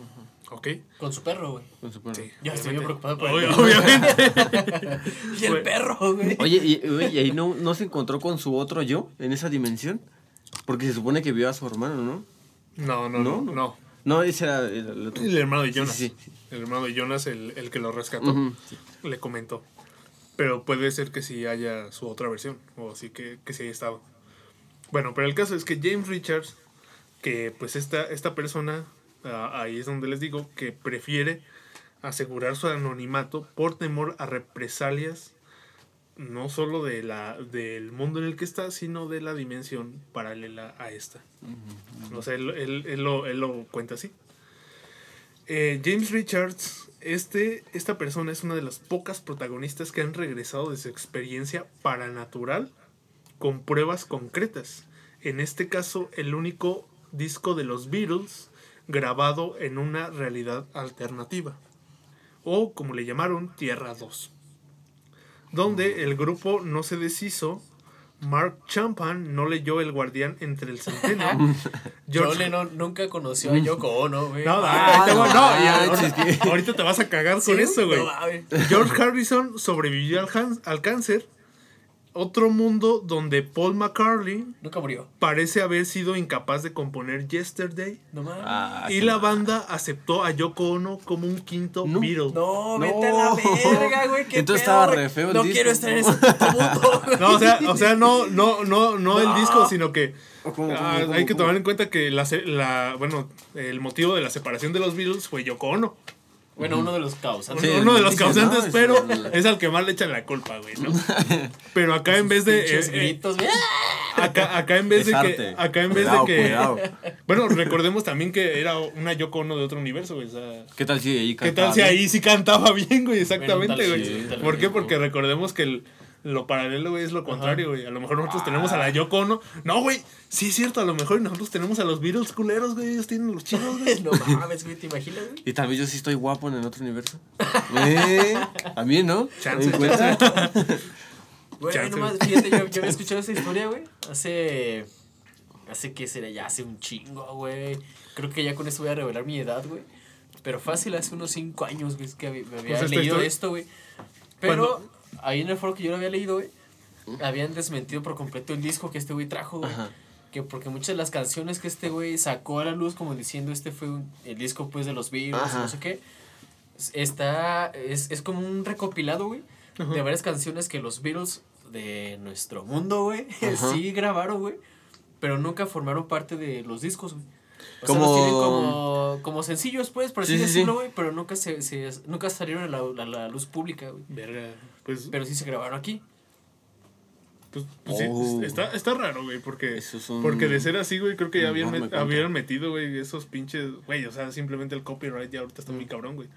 ¿Ok? Con su perro, güey. Con su perro. Sí, Ya estoy preocupado por Obvio- el Obviamente. <laughs> Y el perro, güey. Oye, ¿y, oye, ¿y ahí no, no se encontró con su otro yo en esa dimensión? Porque se supone que vio a su hermano, ¿no? No, no, no, ¿No? no. No, ese era el, el otro. El hermano de Jonas. sí, sí. El hermano de Jonas, el, el que lo rescató, le comentó. Pero puede ser que sí haya su otra versión, o así que, que sí haya estado. Bueno, pero el caso es que James Richards, que pues esta, esta persona, ah, ahí es donde les digo, que prefiere asegurar su anonimato por temor a represalias, no solo de la, del mundo en el que está, sino de la dimensión paralela a esta. O sea, él, él- él lo, él lo cuenta así. Eh, James Richards, este, esta persona es una de las pocas protagonistas que han regresado de su experiencia paranatural con pruebas concretas. En este caso, el único disco de los Beatles grabado en una realidad alternativa, o como le llamaron, Tierra 2, donde el grupo no se deshizo. Mark Champan no leyó El Guardián entre el centeno. <laughs> George- Lennon nunca conoció a Yoko Ono, güey. no, Ah, no no, manches, ahorita, ahorita te vas a cagar Sí, con eso, güey. no. George Harrison sobrevivió al, al cáncer. Otro mundo donde Paul McCartney Nunca murió. parece haber sido incapaz de componer Yesterday No mames. Ah, y sí, la banda aceptó a Yoko Ono como un quinto No. Beatle. No, No. vete a la verga, güey. qué Entonces pedo, estaba re feo el No disco. quiero estar en ese puto mundo. <laughs> No, o sea, o sea, no, no, no, no el disco, sino que ¿Cómo, cómo, ah, cómo, hay que cómo? tomar en cuenta que la, bueno, el motivo de la separación de los Beatles fue Yoko Ono. Bueno, uno de los causantes. Sí, Uno de los causantes, ¿no? pero Es al que más le echan la culpa, güey, ¿no? <laughs> Pero <laughs> acá en vez de eh, eh, gritos, güey. acá, acá en vez Es de que acá en vez Cuidado, de que cuidado. <laughs> bueno, recordemos también que era una Yoko Ono de otro universo, güey, o sea, ¿Qué tal si ahí ¿Qué cantaba tal si ahí sí cantaba bien, güey? Exactamente, Bueno, güey. sí, ¿Por qué? Porque recordemos que el- lo paralelo, güey, es lo contrario, güey. A lo mejor nosotros tenemos Ah. a la Yoko Ono. No, güey, sí es cierto, a lo mejor nosotros tenemos a los Beatles culeros, güey. Ellos tienen los chidos, güey. <laughs> No mames, güey, ¿te imaginas, güey? Y tal vez yo sí estoy guapo en el otro universo. ¿Eh? También, ¿no? Chance. <laughs> Güey, Chance. nomás, fíjate, yo, yo había escuchado esa historia, güey. Hace. Hace que será ya hace un chingo, güey. Creo que ya con eso voy a revelar mi edad, güey. Pero fácil, hace unos 5 años, güey, es que me había Pues leído historia- esto, güey. Pero ahí en el foro que yo lo había leído, güey, habían desmentido por completo el disco que este güey trajo, güey. Ajá. Que porque muchas de las canciones que este güey sacó a la luz, como diciendo, este fue un- el disco, pues, de los Beatles, no sé qué. Está, es, es como un recopilado, güey, de varias canciones que los Beatles de nuestro mundo, güey, <laughs> sí grabaron, güey, pero nunca formaron parte de los discos, güey. O sea, Como- los tienen como, como sencillos, pues, por así Sí, sí, sí. decirlo, güey, pero nunca, se, se- nunca salieron a la, a la luz pública, güey. Verga, pues, Pero sí se grabaron aquí. pues, pues sí, Oh. está, está raro, güey, porque, Eso es un- porque de ser así, güey, creo que ya habían, met- habían metido, güey, esos pinches, güey, o sea, simplemente el copyright ya ahorita está muy cabrón, güey.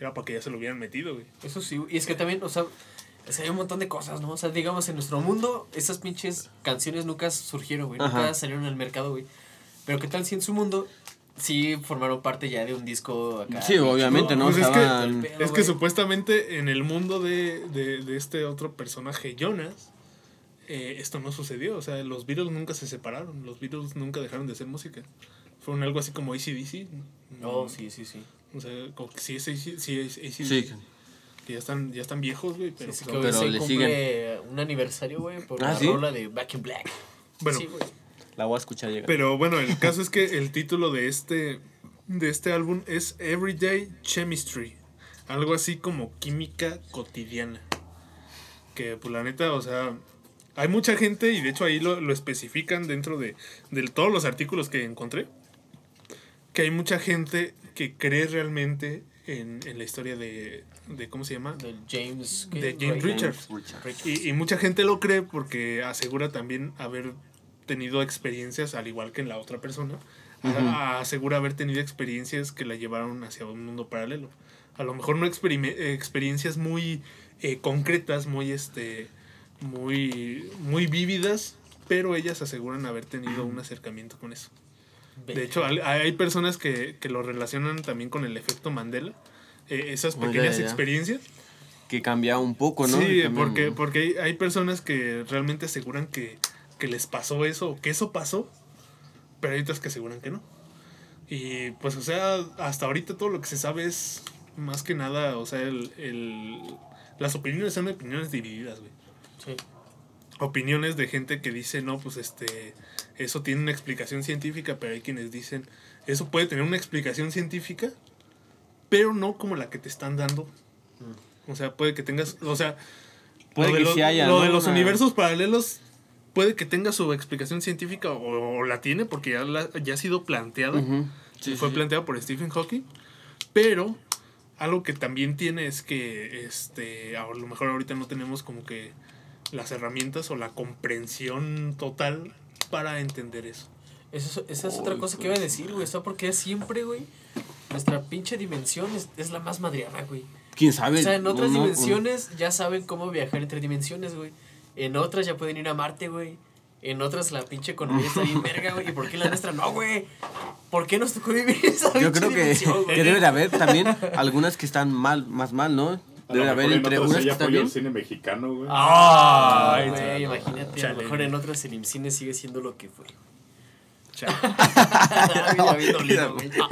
Era para que ya se lo hubieran metido, güey. Eso sí, y es que también, o sea, o sea, hay un montón de cosas, ¿no? O sea, digamos, en nuestro mundo, esas pinches canciones nunca surgieron, güey. Nunca Ajá. salieron al mercado, güey. Pero qué tal si en su mundo sí formaron parte ya de un disco acá. Sí, obviamente, ¿no? Pues es que- Pero, Es que supuestamente en el mundo de, de, de este otro personaje, Jonas, eh, esto no sucedió. O sea, los Beatles nunca se separaron. Los Beatles nunca dejaron de hacer música. Fueron algo así como ACDC. Oh, sí, sí, sí. O sea, como que sí es, AC sí es ACDC. Sí. Que ya están, ya están viejos, güey. Pero, Sí, sí, pero se le cumple un aniversario, güey, por Ah, la ¿sí? rola de Back in Black. Bueno, Sí, güey. La voy a escuchar llegar. pero bueno, el caso es que el título de este, de este álbum es Everyday Chemistry. Algo así como química cotidiana. Que, pues la neta, o sea, hay mucha gente, y de hecho ahí lo, lo especifican dentro de, de todos los artículos que encontré, que hay mucha gente que cree realmente en, en la historia de, de, ¿cómo se llama? Del James. De James Richards. Richards. Y, y mucha gente lo cree porque asegura también haber tenido experiencias, al igual que en la otra persona, asegura haber tenido experiencias que la llevaron hacia un mundo paralelo. A lo mejor no experiencias muy eh, concretas, muy este muy muy vívidas, pero ellas aseguran haber tenido un acercamiento con eso. De hecho, hay, personas que, que lo relacionan también con el efecto Mandela, eh, esas pequeñas experiencias. Que cambia un poco, ¿no? Sí, porque, porque hay personas que realmente aseguran que, que les pasó eso o que eso pasó, pero hay otras que aseguran que no. Y pues, o sea, hasta ahorita todo lo que se sabe es más que nada, o sea, el, el- las opiniones son opiniones divididas, güey. Sí. Opiniones de gente que dice, no, pues este, eso tiene una explicación científica, pero hay quienes dicen, eso puede tener una explicación científica, pero no como la que te están dando. O sea, puede que tengas, o sea, Puede lo de que los, sí haya, lo ¿no? de los Una- universos paralelos puede que tenga su explicación científica o, o la tiene porque ya, la- ya ha sido planteada. Sí, fue sí, sí. planteada por Stephen Hawking. Pero algo que también tiene es que este, a lo mejor ahorita no tenemos como que las herramientas o la comprensión total para entender eso. Eso, es- esa es otra cosa que pues. iba a decir, güey. Está porque siempre, güey, nuestra pinche dimensión es, es la más madreada, güey. ¿Quién sabe? O sea, en otras No, no, dimensiones ya saben cómo viajar entre dimensiones, güey. En otras ya pueden ir a Marte, güey. En otras la pinche economía está bien verga, güey. ¿Y por qué la nuestra no, güey? ¿Por qué nos tocó vivir esa Yo creo que, que debe de haber también algunas que están mal, más mal, ¿no? Debe haber entre otras unas que están apoya el bien. cine mexicano, güey. Ah, Ay, güey, chale. imagínate. A lo mejor en otras el IMCINE sigue siendo lo que fue. Bien güey. <laughs> <laughs>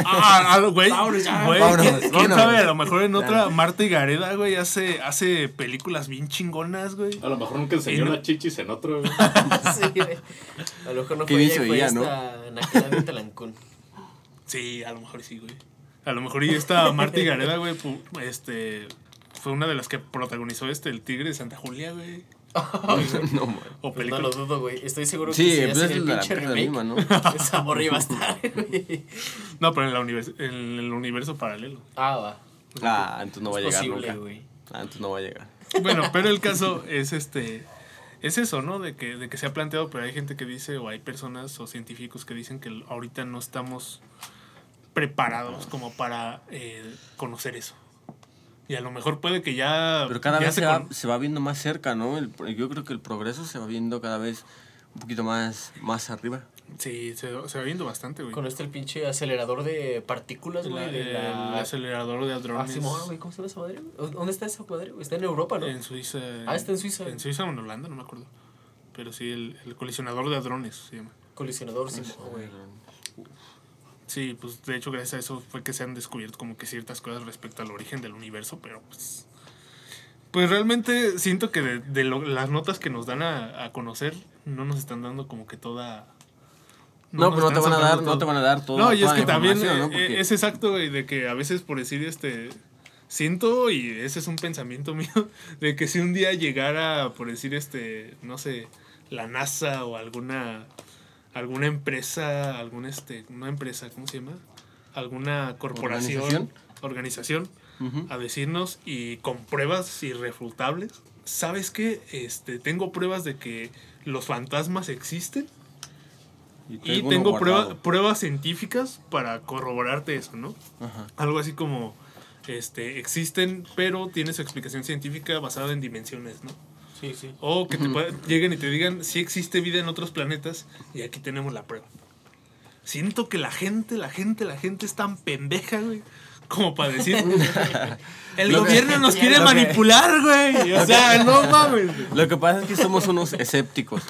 Ah, güey. Vámonos ya. Güey, Vámonos, ¿quién- ¿quién vámonos. sabe? A lo mejor en otra, Marta y Gareda, güey, hace, hace películas bien chingonas, güey. A lo mejor nunca enseñó las chichis en otro. güey. <laughs> Sí, güey. A lo mejor no fue ella, fue Naquela de Talancón. Sí, a lo mejor sí, güey. A lo mejor y esta Marta y Gareda, güey, este, fue una de las que protagonizó este, El Tigre de Santa Julia, güey. <laughs> no, man. O Pues no lo dudo, güey. Estoy seguro que Sí, si pues hacen es el la, pinche la remake, misma, ¿no? <laughs> esa morra iba a estar, <laughs> güey. No, pero en, la univers- en el universo paralelo. Ah, va. Ah, entonces no va a llegar posible, nunca. güey. Ah, entonces no va a llegar. Bueno, pero el caso es este. Es eso, ¿no? De que, de que se ha planteado, pero hay gente que dice, o hay personas o científicos que dicen que ahorita no estamos preparados como para eh, conocer eso. Y a lo mejor puede que ya. Pero cada ya vez se va, con- se va viendo más cerca, ¿no? El- yo creo que el progreso se va viendo cada vez un poquito más, más arriba. Sí, se, se va viendo bastante, güey. Con este el pinche acelerador de partículas, güey. La- el la... acelerador de Ah, hadrones. Güey. ¿Cómo se llama esa madre? ¿Dónde está esa madre? Está en Europa, ¿no? En Suiza. Ah, está en Suiza. En Suiza o en Holanda, no me acuerdo. Pero sí, el, el colisionador de hadrones se llama. Colisionador, Simón, güey. Sí, pues de hecho gracias a eso fue que se han descubierto como que ciertas cosas respecto al origen del universo, pero pues... Pues realmente siento que de, de lo- las notas que nos dan a, a conocer no nos están dando como que toda... No, nos pero no te van a dar, soltando no te todo. van a dar todo. No, y es que también ¿no? eh, Porque- es exacto, de que a veces por decir este... Siento, y ese es un pensamiento <laughs> mío, de que si un día llegara, por decir este, no sé, la NASA o alguna alguna empresa, alguna este, una empresa, ¿cómo se llama? Alguna corporación, ¿Organización? a decirnos y con pruebas irrefutables, ¿sabes qué? Este, tengo pruebas de que los fantasmas existen y tengo prueba- guardado. pruebas científicas para corroborarte eso, ¿no? Ajá. Algo así como este existen, pero tiene su explicación científica basada en dimensiones, ¿no? Sí, sí. O que te lleguen y te digan si existe vida en otros planetas y aquí tenemos la prueba. Siento que la gente, la gente, la gente es tan pendeja, güey. Como para decir, <laughs> el Lo que- gobierno nos quiere que- manipular, güey. O sea, no mames. Lo que pasa es que somos unos escépticos.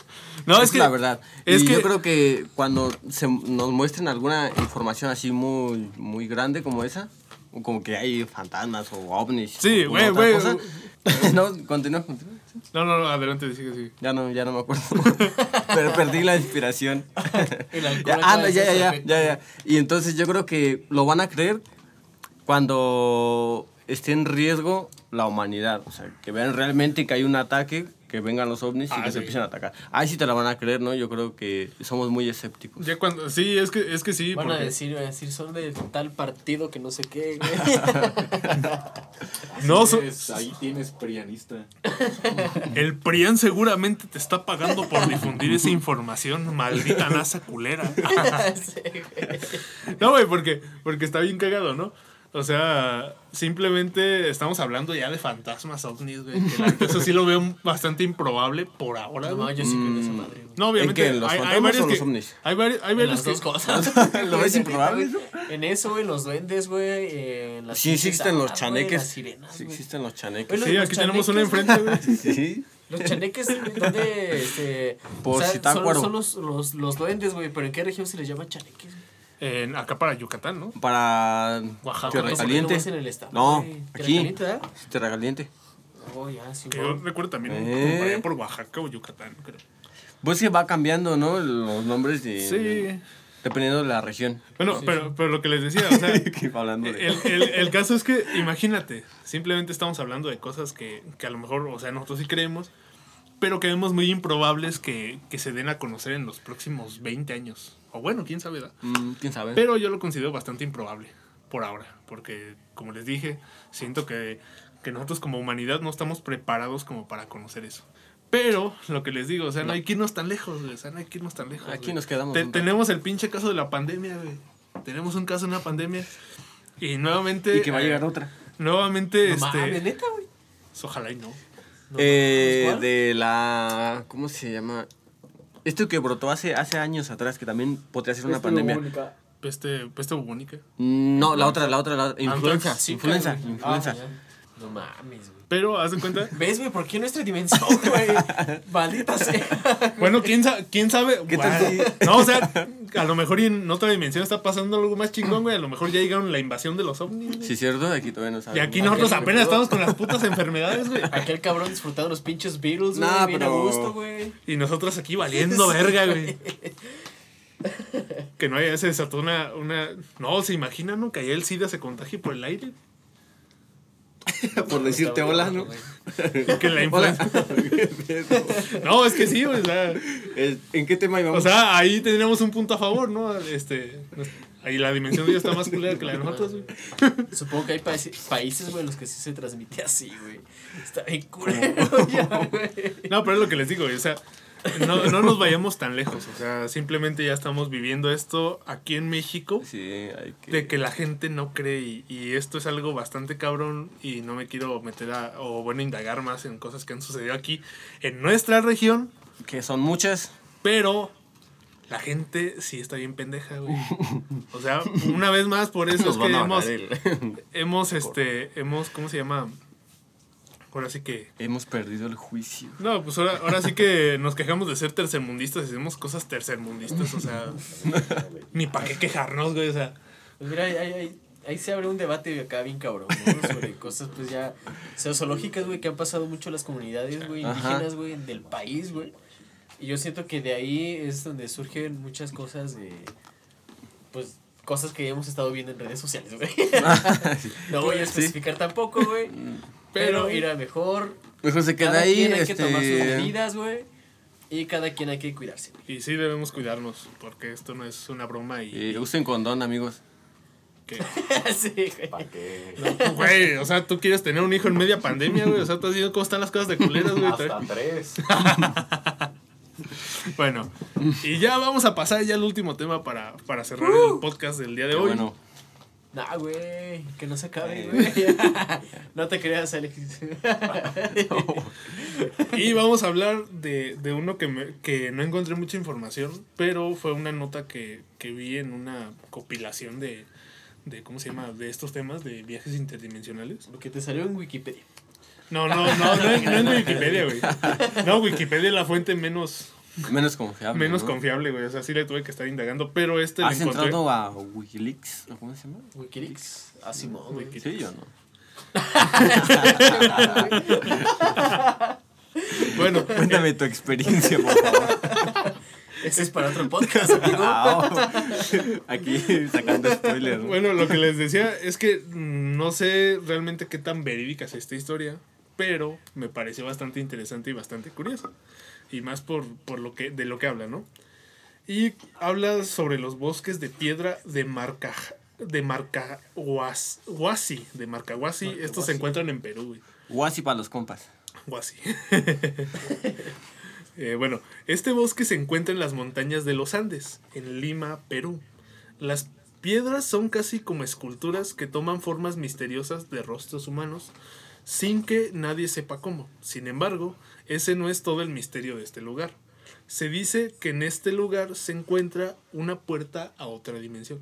No, Esa es que la verdad. es y que- yo creo que cuando se nos muestren alguna información así muy, muy grande como esa, o como que hay fantasmas o ovnis. Sí, güey, güey. <laughs> no, continúa, continúa. No, no, no, adelante, sigue, sigue. Ya no, ya no me acuerdo. <laughs> Pero perdí la inspiración. <laughs> Ya, ah, no, ya, ya, ya, ya, ya. Y entonces yo creo que lo van a creer cuando esté en riesgo la humanidad. O sea, que vean realmente que hay un ataque, que vengan los ovnis y Ah, que sí. se empiecen a atacar. Ahí sí te la van a creer, ¿no? Yo creo que somos muy escépticos. Ya cuando, sí, es que, es que sí. Van a decir, van a decir, son de tal partido que no sé qué, güey. <laughs> no, so- ahí tienes prianista. <laughs> el PRIAN seguramente te está pagando por difundir esa información, maldita NASA culera. <laughs> Sí, güey. No, güey, porque, porque está bien cagado, ¿no? O sea, simplemente estamos hablando ya de fantasmas ovnis, güey. Eso sí lo veo bastante improbable por ahora, No, güey. yo sí creo en esa madre, güey. No, obviamente. ¿En qué? ¿Los hay, hay fantasmas varios o los que- ovnis? Hay varios, hay En varios las que- dos cosas. <laughs> ¿Lo ves <laughs> improbable? En eso, güey, los duendes, güey. En las Sí existen los hadas, güey, chaneques. Las sirenas, Sí existen los chaneques. Sí, los aquí tenemos una chaneques, enfrente, güey. <laughs> Sí. Los chaneques, ¿dónde? Este, Por o sea, Zitácuaro. son, son los, los, los duendes, güey, pero ¿en qué región se les llama chaneques? güey? En- acá para Yucatán, ¿no? Para Oaxaca. Tierra Caliente. en el estado, No, aquí. Caliente, ¿verdad? Tierra Caliente. Oh, ya, sí, Que yo recuerdo también Eh. como por allá por Oaxaca o Yucatán, creo. Pues que va cambiando, ¿no? Los nombres de... Sí. Dependiendo de la región. Bueno, Sí, pero, pero lo que les decía, o sea, <laughs> Que va hablando de... el, el- el caso es que, imagínate, simplemente estamos hablando de cosas que, que a lo mejor, o sea, nosotros sí creemos, pero que vemos muy improbables que, que se den a conocer en los próximos 20 años. O bueno, quién sabe, ¿verdad? Mm, ¿Quién sabe? Pero yo lo considero bastante improbable por ahora, porque como les dije, siento que, que nosotros como humanidad no estamos preparados como para conocer eso. Pero lo que les digo, o sea, no, hay que irnos tan lejos, güey, o sea, no hay que irnos tan lejos. Aquí güey. nos quedamos Te- un rato. tenemos el pinche caso de la pandemia, güey. Tenemos un caso de una pandemia y nuevamente Y que va a llegar eh, otra. nuevamente No este mames, neta, güey. ojalá y no. No Eh, de la... ¿Cómo se llama? Esto que brotó hace, hace años atrás, que también podría ser una pandemia. Peste peste bubónica. No, la otra, la otra, la otra. Influenza. Zika, influenza, güey. influenza. Ah, no mames, güey. Pero, haz de cuenta. <laughs> ¿Ves, güey? ¿Por qué nuestra dimensión, güey? <laughs> Maldita sea. Bueno, quién sabe, quién sabe. ¿Qué tal Bueno, No, o sea, a lo mejor y en otra dimensión está pasando algo más chingón, güey. A lo mejor ya llegaron la invasión de los ovnis. güey. Sí, cierto, aquí todavía no Y sabemos. aquí nosotros Aquel apenas estamos con las putas enfermedades, güey. Aquel cabrón disfrutando los pinches Beatles, güey. Nah, bien pero- a gusto, güey. Y nosotros aquí valiendo verga, güey. Que no haya se desató una, una. No, se imaginan, ¿no? Que allá el SIDA se contagie por el aire. <laughs> Por decirte hola, ¿no? Que la <laughs> influenza. <laughs> No, es que sí, güey. O sea, ¿En qué tema íbamos? o sea, ahí tendríamos un punto a favor, ¿no? Este. Ahí la dimensión de Dios está más culera que la de nosotros, güey. Supongo que hay países, países, güey, en los que sí se transmite así, güey. Está bien culero ya, güey. No, pero es lo que les digo, güey, o sea, no, no nos vayamos tan lejos, o sea, simplemente ya estamos viviendo esto aquí en México, Sí, hay que... de que la gente no cree y, y esto es algo bastante cabrón y no me quiero meter a, o bueno, indagar más en cosas que han sucedido aquí en nuestra región, Que son muchas. pero la gente sí está bien pendeja, güey. <laughs> O sea, una vez más, por eso es que hemos, hemos, <laughs> este, hemos, ¿cómo se llama? Ahora sí que... Hemos perdido el juicio. No, pues ahora, ahora sí que nos quejamos de ser tercermundistas y hacemos cosas tercermundistas, o sea, ni para qué quejarnos, güey, o sea, Pues mira, ahí, ahí, ahí se abre un debate acá bien cabrón, ¿no? Sobre cosas, pues ya sociológicas, güey, que han pasado mucho las comunidades, güey, indígenas, güey, del país, güey. Y yo siento que de ahí es donde surgen muchas cosas de, pues, cosas que hemos estado viendo en redes sociales, güey. <laughs> no voy a Sí. especificar tampoco, güey. Pero- Pero irá mejor. Mejor se queda Cada ahí. quien hay este... que tomar sus medidas, güey. Y cada quien hay que cuidarse, y sí debemos cuidarnos, porque esto no es una broma y... Y usen condón, amigos. que- <laughs> sí, güey. ¿Para qué? no, güey, o sea, tú quieres tener un hijo en media pandemia, güey, o sea, tú has viendo cómo están las cosas de culeras, güey. Hasta tres. <laughs> Bueno, y ya vamos a pasar ya al último tema para, para cerrar el podcast del día de Qué hoy. bueno. Nah, güey, que no se acabe, Eh. güey. <laughs> no te creas, Alex. <laughs> Y vamos a hablar de, de uno que, me- que no encontré mucha información, pero fue una nota que, que vi en una compilación de, de, ¿cómo se llama? De estos temas de viajes interdimensionales. Lo que te salió en Wikipedia. No, no, no, no, en- no en Wikipedia, güey. No, Wikipedia es la fuente menos, Menos confiable. menos ¿no? confiable, güey. O sea, sí le tuve que estar indagando, pero este ¿Has encontré. entrado a Wikileaks? ¿o ¿Cómo se llama? Wikileaks. Ah, Simón, güey. Sí, yo no. <laughs> Bueno, Cuéntame tu experiencia, por favor. Ese es para otro podcast, amigo. Ah, oh. Aquí sacando spoilers. ¿no? Bueno, lo que les decía es que mm, no sé realmente qué tan verídica es esta historia, pero me pareció bastante interesante y bastante curiosa. Y más por, por lo que, de lo que habla, ¿no? Y habla sobre los bosques de piedra de Marca de Marcahuasi, de Marcahuasi. Estos se encuentran en Perú, güey. Guasi para los compas. Huasi. <laughs> Eh, bueno, este bosque se encuentra en las montañas de los Andes, en Lima, Perú. Las piedras son casi como esculturas que toman formas misteriosas de rostros humanos, sin que nadie sepa cómo. Sin embargo, ese no es todo el misterio de este lugar. Se dice que en este lugar se encuentra una puerta a otra dimensión.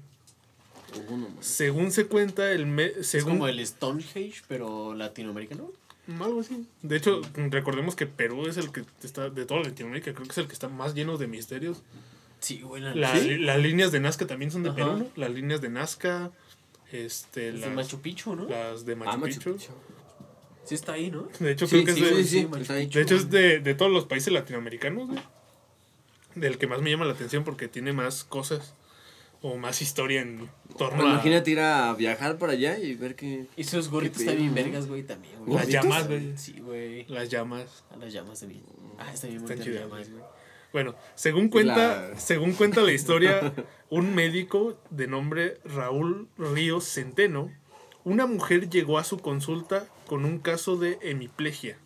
Según se cuenta, el me- Es como el Stonehenge, pero latinoamericano. Algo así. De hecho, recordemos que Perú es el que está, de toda Latinoamérica, creo que es el que está más lleno de misterios. Sí, la- ¿Sí? Las líneas de Nazca también son de Ajá. Perú, ¿no? Las líneas de Nazca, este, Es de las, Machu Picchu, ¿no? las de Machu, Ah, Machu Picchu. Picchu. Sí está ahí, ¿no? De hecho, Sí, creo que sí, es de, sí, sí, Machu está ahí. de hecho es de, de todos los países latinoamericanos, güey. Del que más me llama la atención porque tiene más cosas o más historia en torno Pues a imagínate ir a viajar para allá y ver que. Y sus gorritos están bien vergas, güey, también, güey. las llamas, güey. Sí, güey. Las llamas. A las llamas también. Ah, está bien Están chidas, llamas, güey. Bueno, según cuenta, La- según cuenta la historia, <laughs> un médico de nombre Raúl Ríos Centeno, una mujer llegó a su consulta con un caso de hemiplegia.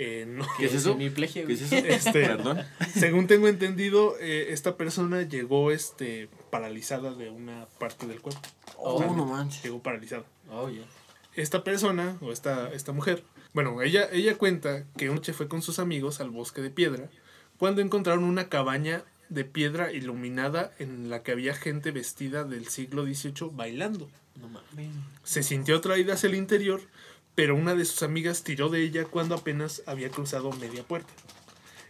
Eh, no- ¿Qué es eso? Hemiplegia, ¿Qué es eso? Este- Perdón. según tengo entendido, eh, esta persona llegó este, paralizada de una parte del cuerpo. Oh, no manches. Llegó paralizada. Oh, ya. Esta persona, o esta, esta mujer, bueno, ella, ella cuenta que una noche fue con sus amigos al bosque de piedra cuando encontraron una cabaña de piedra iluminada en la que había gente vestida del siglo XVIII bailando. No mames. Se sintió atraída hacia el interior, pero una de sus amigas tiró de ella cuando apenas había cruzado media puerta.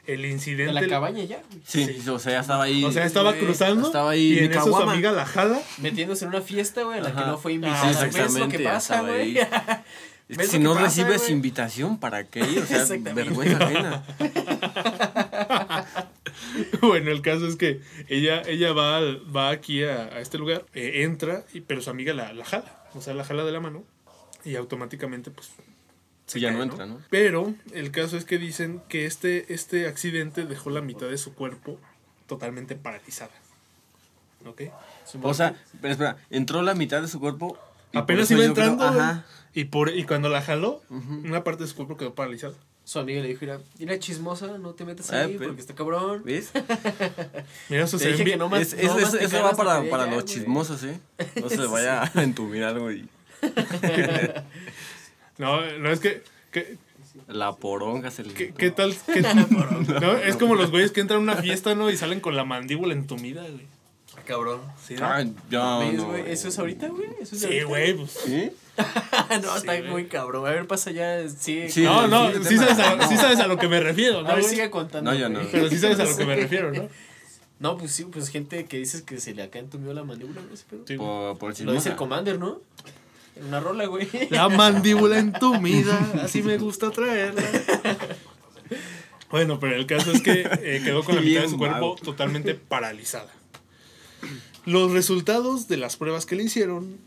El De incidente... la cabaña ya. Sí, o sea, ya estaba ahí. O sea, estaba güey, cruzando estaba ahí y en eso su amiga la jala. Metiéndose en una fiesta, güey, a la que no fue Ah, invitada. sí, ¿Ves lo exactamente, que pasa, güey? ahí. Es <laughs> que ¿Ves si no pasa, recibes güey? invitación, ¿para qué ir? O sea, Exactamente. vergüenza ajena. <laughs> Bueno, el caso es que ella, ella va, al- va aquí a, a este lugar, eh, entra, y, pero su amiga la, la jala. O sea, la jala de la mano y automáticamente pues... Sí, ya cae, no entra, ¿no? Pero el caso es que dicen que este, este accidente dejó la mitad de su cuerpo totalmente paralizada. ¿Ok? O sea, pero espera, entró la mitad de su cuerpo. Apenas iba creo- entrando. güey, Ajá. Y, por, y cuando la jaló, una parte de su cuerpo quedó paralizada. Su amiga le dijo, mira, mira chismosa, no te metas Ah, ahí pero- porque está cabrón. ¿Ves? <laughs> Mira, eso se dije ve que bien- no más- Es- eso, va para, para los chismosos, ¿eh? No se <laughs> vaya a entumir algo y <laughs> No, no es que... que la poronga se le... ¿Qué, qué tal? qué- <laughs> no, es como los güeyes que entran a una fiesta, ¿no? Y salen con la mandíbula entumida, güey. Cabrón. Sí, ¿no? Ah, ya, ¿Ves, no. ¿Eso es ahorita, güey? ¿Eso es Sí, ahorita? güey, pues. ¿Sí? <laughs> no, está güey. muy cabrón. A ver, pasa ya. Sí, Sí, No, no, sí, sabes, a, sí sabes a lo que me refiero, ¿no? A ver, güey? sigue contando. No, yo no. Pero sí sabes a lo que me refiero, ¿no? No, pues sí, pues gente que dices que se le acá entumió la mandíbula, güey, ese pedo. Sí, güey. Por, por Lo dice el Commander, ¿no? Una rola, güey. La mandíbula entumida, así me gusta traerla. Bueno, pero el caso es que eh, quedó con la mitad de su cuerpo totalmente paralizada. Los resultados de las pruebas que le hicieron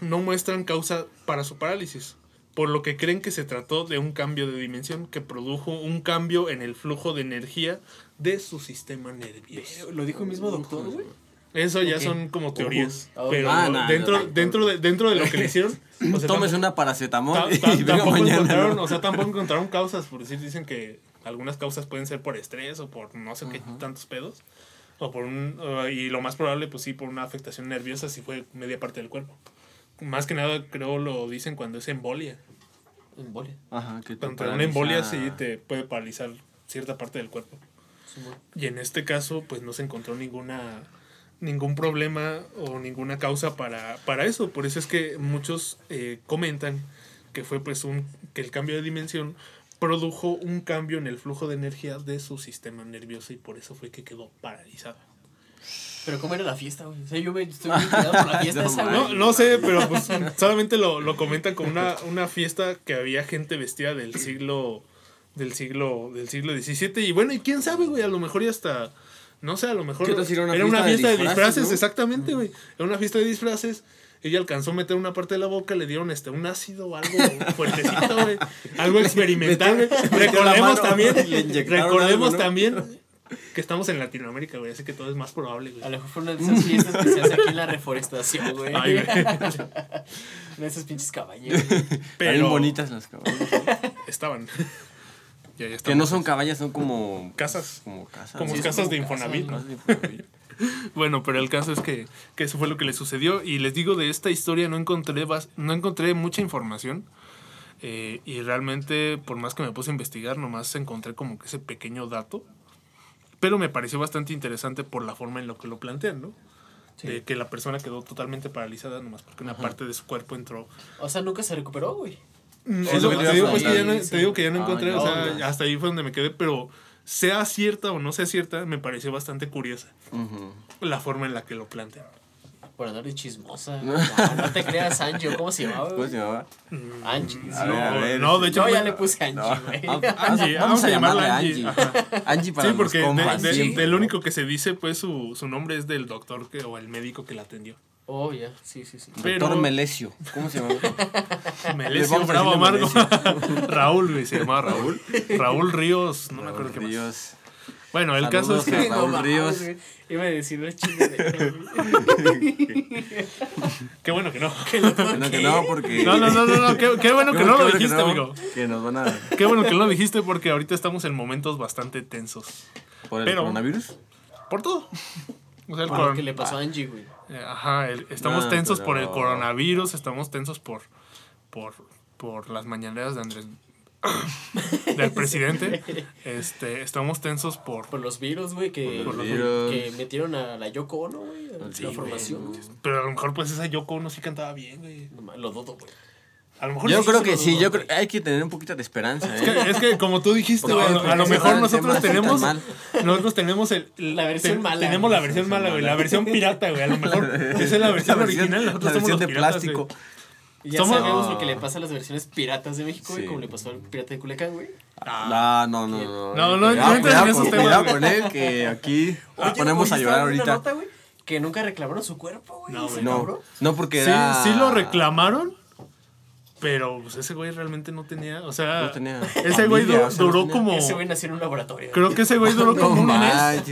no muestran causa para su parálisis, por lo que creen que se trató de un cambio de dimensión que produjo un cambio en el flujo de energía de su sistema nervioso. Lo dijo el mismo doctor, güey. Eso ya son como teorías, Uh, pero ah, no, dentro, no, no. dentro, de, dentro de lo que le hicieron, <laughs> o sea, Tómese tampoco- una paracetamol Ta- <laughs> y ta- venga tampoco mañana. encontraron, o sea, tampoco encontraron causas, por decir, dicen que algunas causas pueden ser por estrés o por no sé qué tantos pedos. O por un, uh, y lo más probable, pues sí, por una afectación nerviosa si fue media parte del cuerpo. Más que nada, creo lo dicen cuando es embolia. Embolia. Ajá, que te Cuando una embolia sí te puede paralizar cierta parte del cuerpo. Simón. Y en este caso, pues no se encontró ninguna ningún problema o ninguna causa para, para eso. Por eso es que muchos eh, comentan que fue pues un que el cambio de dimensión produjo un cambio en el flujo de energía de su sistema nervioso y por eso fue que quedó paralizado. Pero ¿cómo era la fiesta, güey? O sea, yo me estoy muy intrigado por la fiesta No esa, No, güey. no sé, pero pues solamente lo, lo comentan como una, una fiesta que había gente vestida del siglo del siglo del siglo XVII y bueno, y quién sabe, güey, a lo mejor ya hasta no sé, a lo mejor ¿Qué tal si era una era una fiesta de de disfraces, disfraces, no? exactamente, güey. Era una fiesta de disfraces. Ella alcanzó a meter una parte de la boca, le dieron este un ácido, algo <laughs> fuertecito, güey. Algo experimental, güey. Recordemos mano, también, recordemos algo, ¿no? también que estamos en Latinoamérica, güey, así que todo es más probable, A güey. lo mejor fue una de esas fiestas que se hace aquí en la reforestación, güey. Ay, güey. Una <laughs> de esas pinches cabañas. Pero bien bonitas las caballas. <laughs> estaban. Que no son caballas, son como... Casas. Como casas. Como Sí, casas son de como Infonavit, ¿no? casas de Infonavit. <laughs> Bueno, pero el caso es que, que eso fue lo que le sucedió. Y les digo, de esta historia no encontré, bas- no encontré mucha información. eh, y realmente, por más que me puse a investigar, nomás encontré como que ese pequeño dato. Pero me pareció bastante interesante por la forma en lo que lo plantean, ¿no? De que la persona quedó totalmente paralizada nomás porque una parte de su cuerpo entró. O sea, nunca se recuperó, güey. Mm, te digo, pues, que ya no, preguntar. te digo que ya no Ah, encontré, ya, o sea, hasta ahí fue donde me quedé, pero sea cierta o no sea cierta, me pareció bastante curiosa la forma en la que lo plantean. Por andar de chismosa. <laughs> No, no te creas, Angie. ¿Cómo se llamaba, ¿Cómo se llamaba? Angie. A sí. ver, a ver. No, de hecho, Yo ya le puse Angie, No. güey. Ah, Angie, vamos a llamarla Angie. Ajá. <laughs> Angie para Sí, porque los de- compas. de- del único que se dice, pues su, su nombre es del doctor que, o el médico que la atendió. Oh, ya. Sí, sí, sí. Pero- Doctor Melesio. ¿Cómo se llama? <laughs> Melesio Bravo Amargo. <laughs> Raúl, güey, se llamaba Raúl. Raúl Ríos, no me acuerdo qué más. Dios. Bueno, el caso es Saludos que. a Raúl Ríos. Iba a decir güey. <laughs> Qué bueno que no. No, que no, porque... No, no, no, no, no, qué, qué bueno que Qué no lo bueno dijiste, no, amigo. Que nos van a... Qué bueno que no lo dijiste porque ahorita estamos en momentos bastante tensos. ¿Por el Pero- coronavirus? Por todo. O sea, el Por lo que le pasó a Angie, güey. Eh, Ajá, el- estamos No, tensos pero- por el coronavirus, estamos tensos por, por, por las mañaneras de Andrés, <coughs> del presidente. Este, estamos tensos por, Por los virus, güey, que, que- metieron a la Yoko Ono, güey. Sí, la formación, pero a lo mejor pues esa Yoko no sí cantaba bien, güey. Lo dudo, güey. A lo mejor Yo creo que sí, yo creo hay que tener un poquito de esperanza, Es ¿eh? que, es que como tú dijiste, güey, a lo- porque a lo ese mejor nosotros tenemos nosotros tenemos el, el- La versión ten- mala. Tenemos la versión mala, güey, la versión pirata, güey. A lo mejor <laughs> esa es la versión La original, nosotros la somos versión los de piratas, plástico. güey. Y ya Somos- sabemos No. lo que le <laughs> pasa a las versiones piratas de México, güey, Sí. como le pasó al pirata de Culiacán, güey. No, no, no, no. No, no, Cuidado, no entres en cuidado esos con- temas, con él, que aquí Oye, ponemos a llorar ahorita. nota, que nunca reclamaron su cuerpo, güey. No, No, no porque Sí, era... sí lo reclamaron, pero pues ese güey realmente no tenía, o sea, No tenía ese güey du- o sea, no duró tenía- como Ese güey nació en un laboratorio. creo que ese güey duró No como un mes,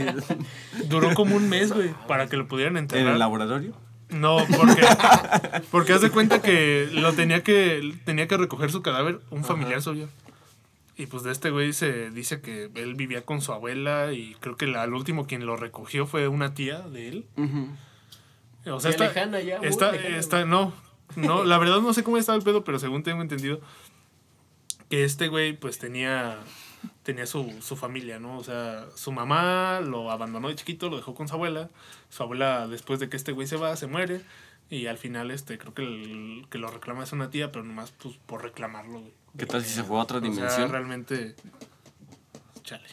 duró como un mes, güey, para que lo pudieran ¿En enterrar. el laboratorio? No, porque porque haz de cuenta que lo tenía que tenía que recoger su cadáver un familiar suyo. Y pues de este güey se dice que él vivía con su abuela y creo que la, al último quien lo recogió fue una tía de él. O sea, está, lejana ya, está, lejana, está- no, no, la verdad no sé cómo estaba el pedo, pero según tengo entendido que este güey pues tenía tenía su, su familia, ¿no? O sea, su mamá lo abandonó de chiquito, lo dejó con su abuela. Su abuela, después de que este güey se va, se muere. Y al final, este, creo que el que lo reclama es una tía, pero nomás pues, por reclamarlo, güey. ¿Qué tal si se fue a otra O sea, dimensión? realmente. Chale.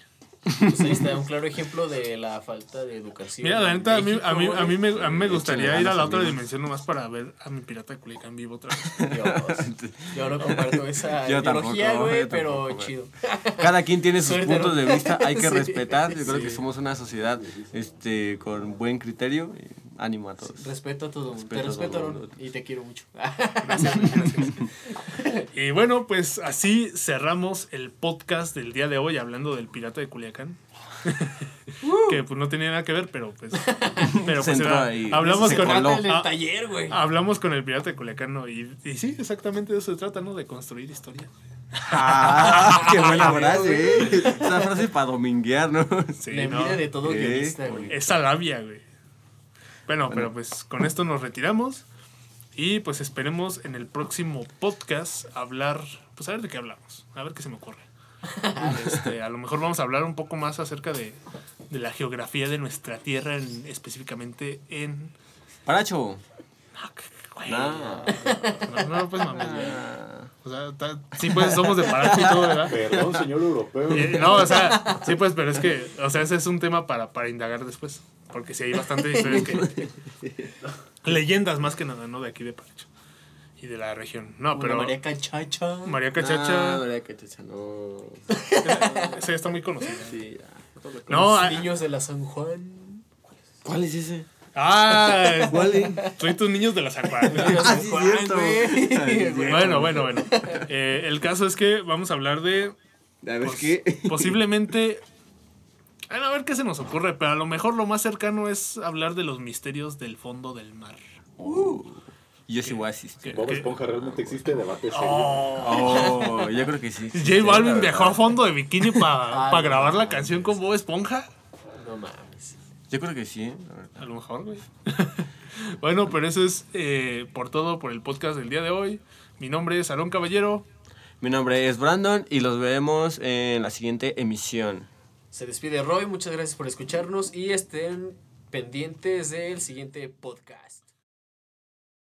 Pues ahí está un claro ejemplo de la falta de educación. Mira, la en neta, a mí, a mí, a mí, me, a mí me gustaría ir a la otra dimensión nomás para ver a mi pirata de Culiacán vivo otra vez. <laughs> Dios. Yo no comparto esa <laughs> Yo ideología, güey, pero tampoco, chido. <laughs> Cada quien tiene sus Suerte, puntos ¿no? de vista, hay que Sí. respetar. Yo creo que somos una sociedad este, con buen criterio. y ánimo a todos. Respeto a todo mundo. Respeto Te a respeto, Aaron, y te quiero mucho. <laughs> <laughs> Y bueno, pues así cerramos el podcast del día de hoy hablando del pirata de Culiacán. <laughs> que pues no tenía nada que ver, pero pues. Pero Se pues entró era- ahí. hablamos Se con el del ah, taller, güey. Hablamos con el pirata de Culiacán, ¿no? Y, y sí, exactamente de eso se trata, ¿no? De construir historia. Ah, qué buena frase, ¿eh? Esa frase para dominguear, ¿no? Sí, la ¿no? de todo ¿Qué? guionista, güey. Esa labia, güey. Bueno, pero pues con esto nos retiramos. Y pues esperemos en el próximo podcast hablar. Pues a ver de qué hablamos. A ver qué se me ocurre. <laughs> Este, a lo mejor vamos a hablar un poco más acerca de, de la geografía de nuestra tierra, en- específicamente en. Paracho. Güey, Nah. No, no, pues mames. O sea, ta- sí, pues somos de Paracho y todo, ¿verdad? Perdón, señor europeo. Eh, no, o sea, sí, pues, pero es que, o sea, ese es un tema para, para indagar después. Porque sí hay bastantes historias que. <laughs> leyendas más que nada, ¿no? De aquí de Paracho. Y de la región. No, Una pero. María Cachacha. María Ah, Cachacha. María Cachacha, no. <laughs> Esa ya está muy conocida. Sí, ya. No, Los ah, niños de la San Juan. ¿Cuál es ese? ah, <laughs> ¿Cuál es? soy tus niños de la San Juan. Ah, sí, cierto. Ah. Bueno, bueno, bueno. Eh, el caso es que vamos a hablar de A ver Pos- qué. Posiblemente. Bueno, a ver qué se nos ocurre, pero a lo mejor lo más cercano es hablar de los misterios del fondo del mar. Yo sí voy a asistir. Que- Bob Esponja realmente existe debate serio. Oh, yo creo que sí. J Balvin viajó a fondo de bikini para <laughs> Ah, grabar la canción con Bob Esponja. No mames. Yo creo que sí. A lo mejor, güey. <laughs> bueno, pero eso es eh, por todo por el podcast del día de hoy. Mi nombre es Aarón Caballero. Mi nombre es Brandon y los vemos en la siguiente emisión. Se despide Roy, muchas gracias por escucharnos y estén pendientes del siguiente podcast.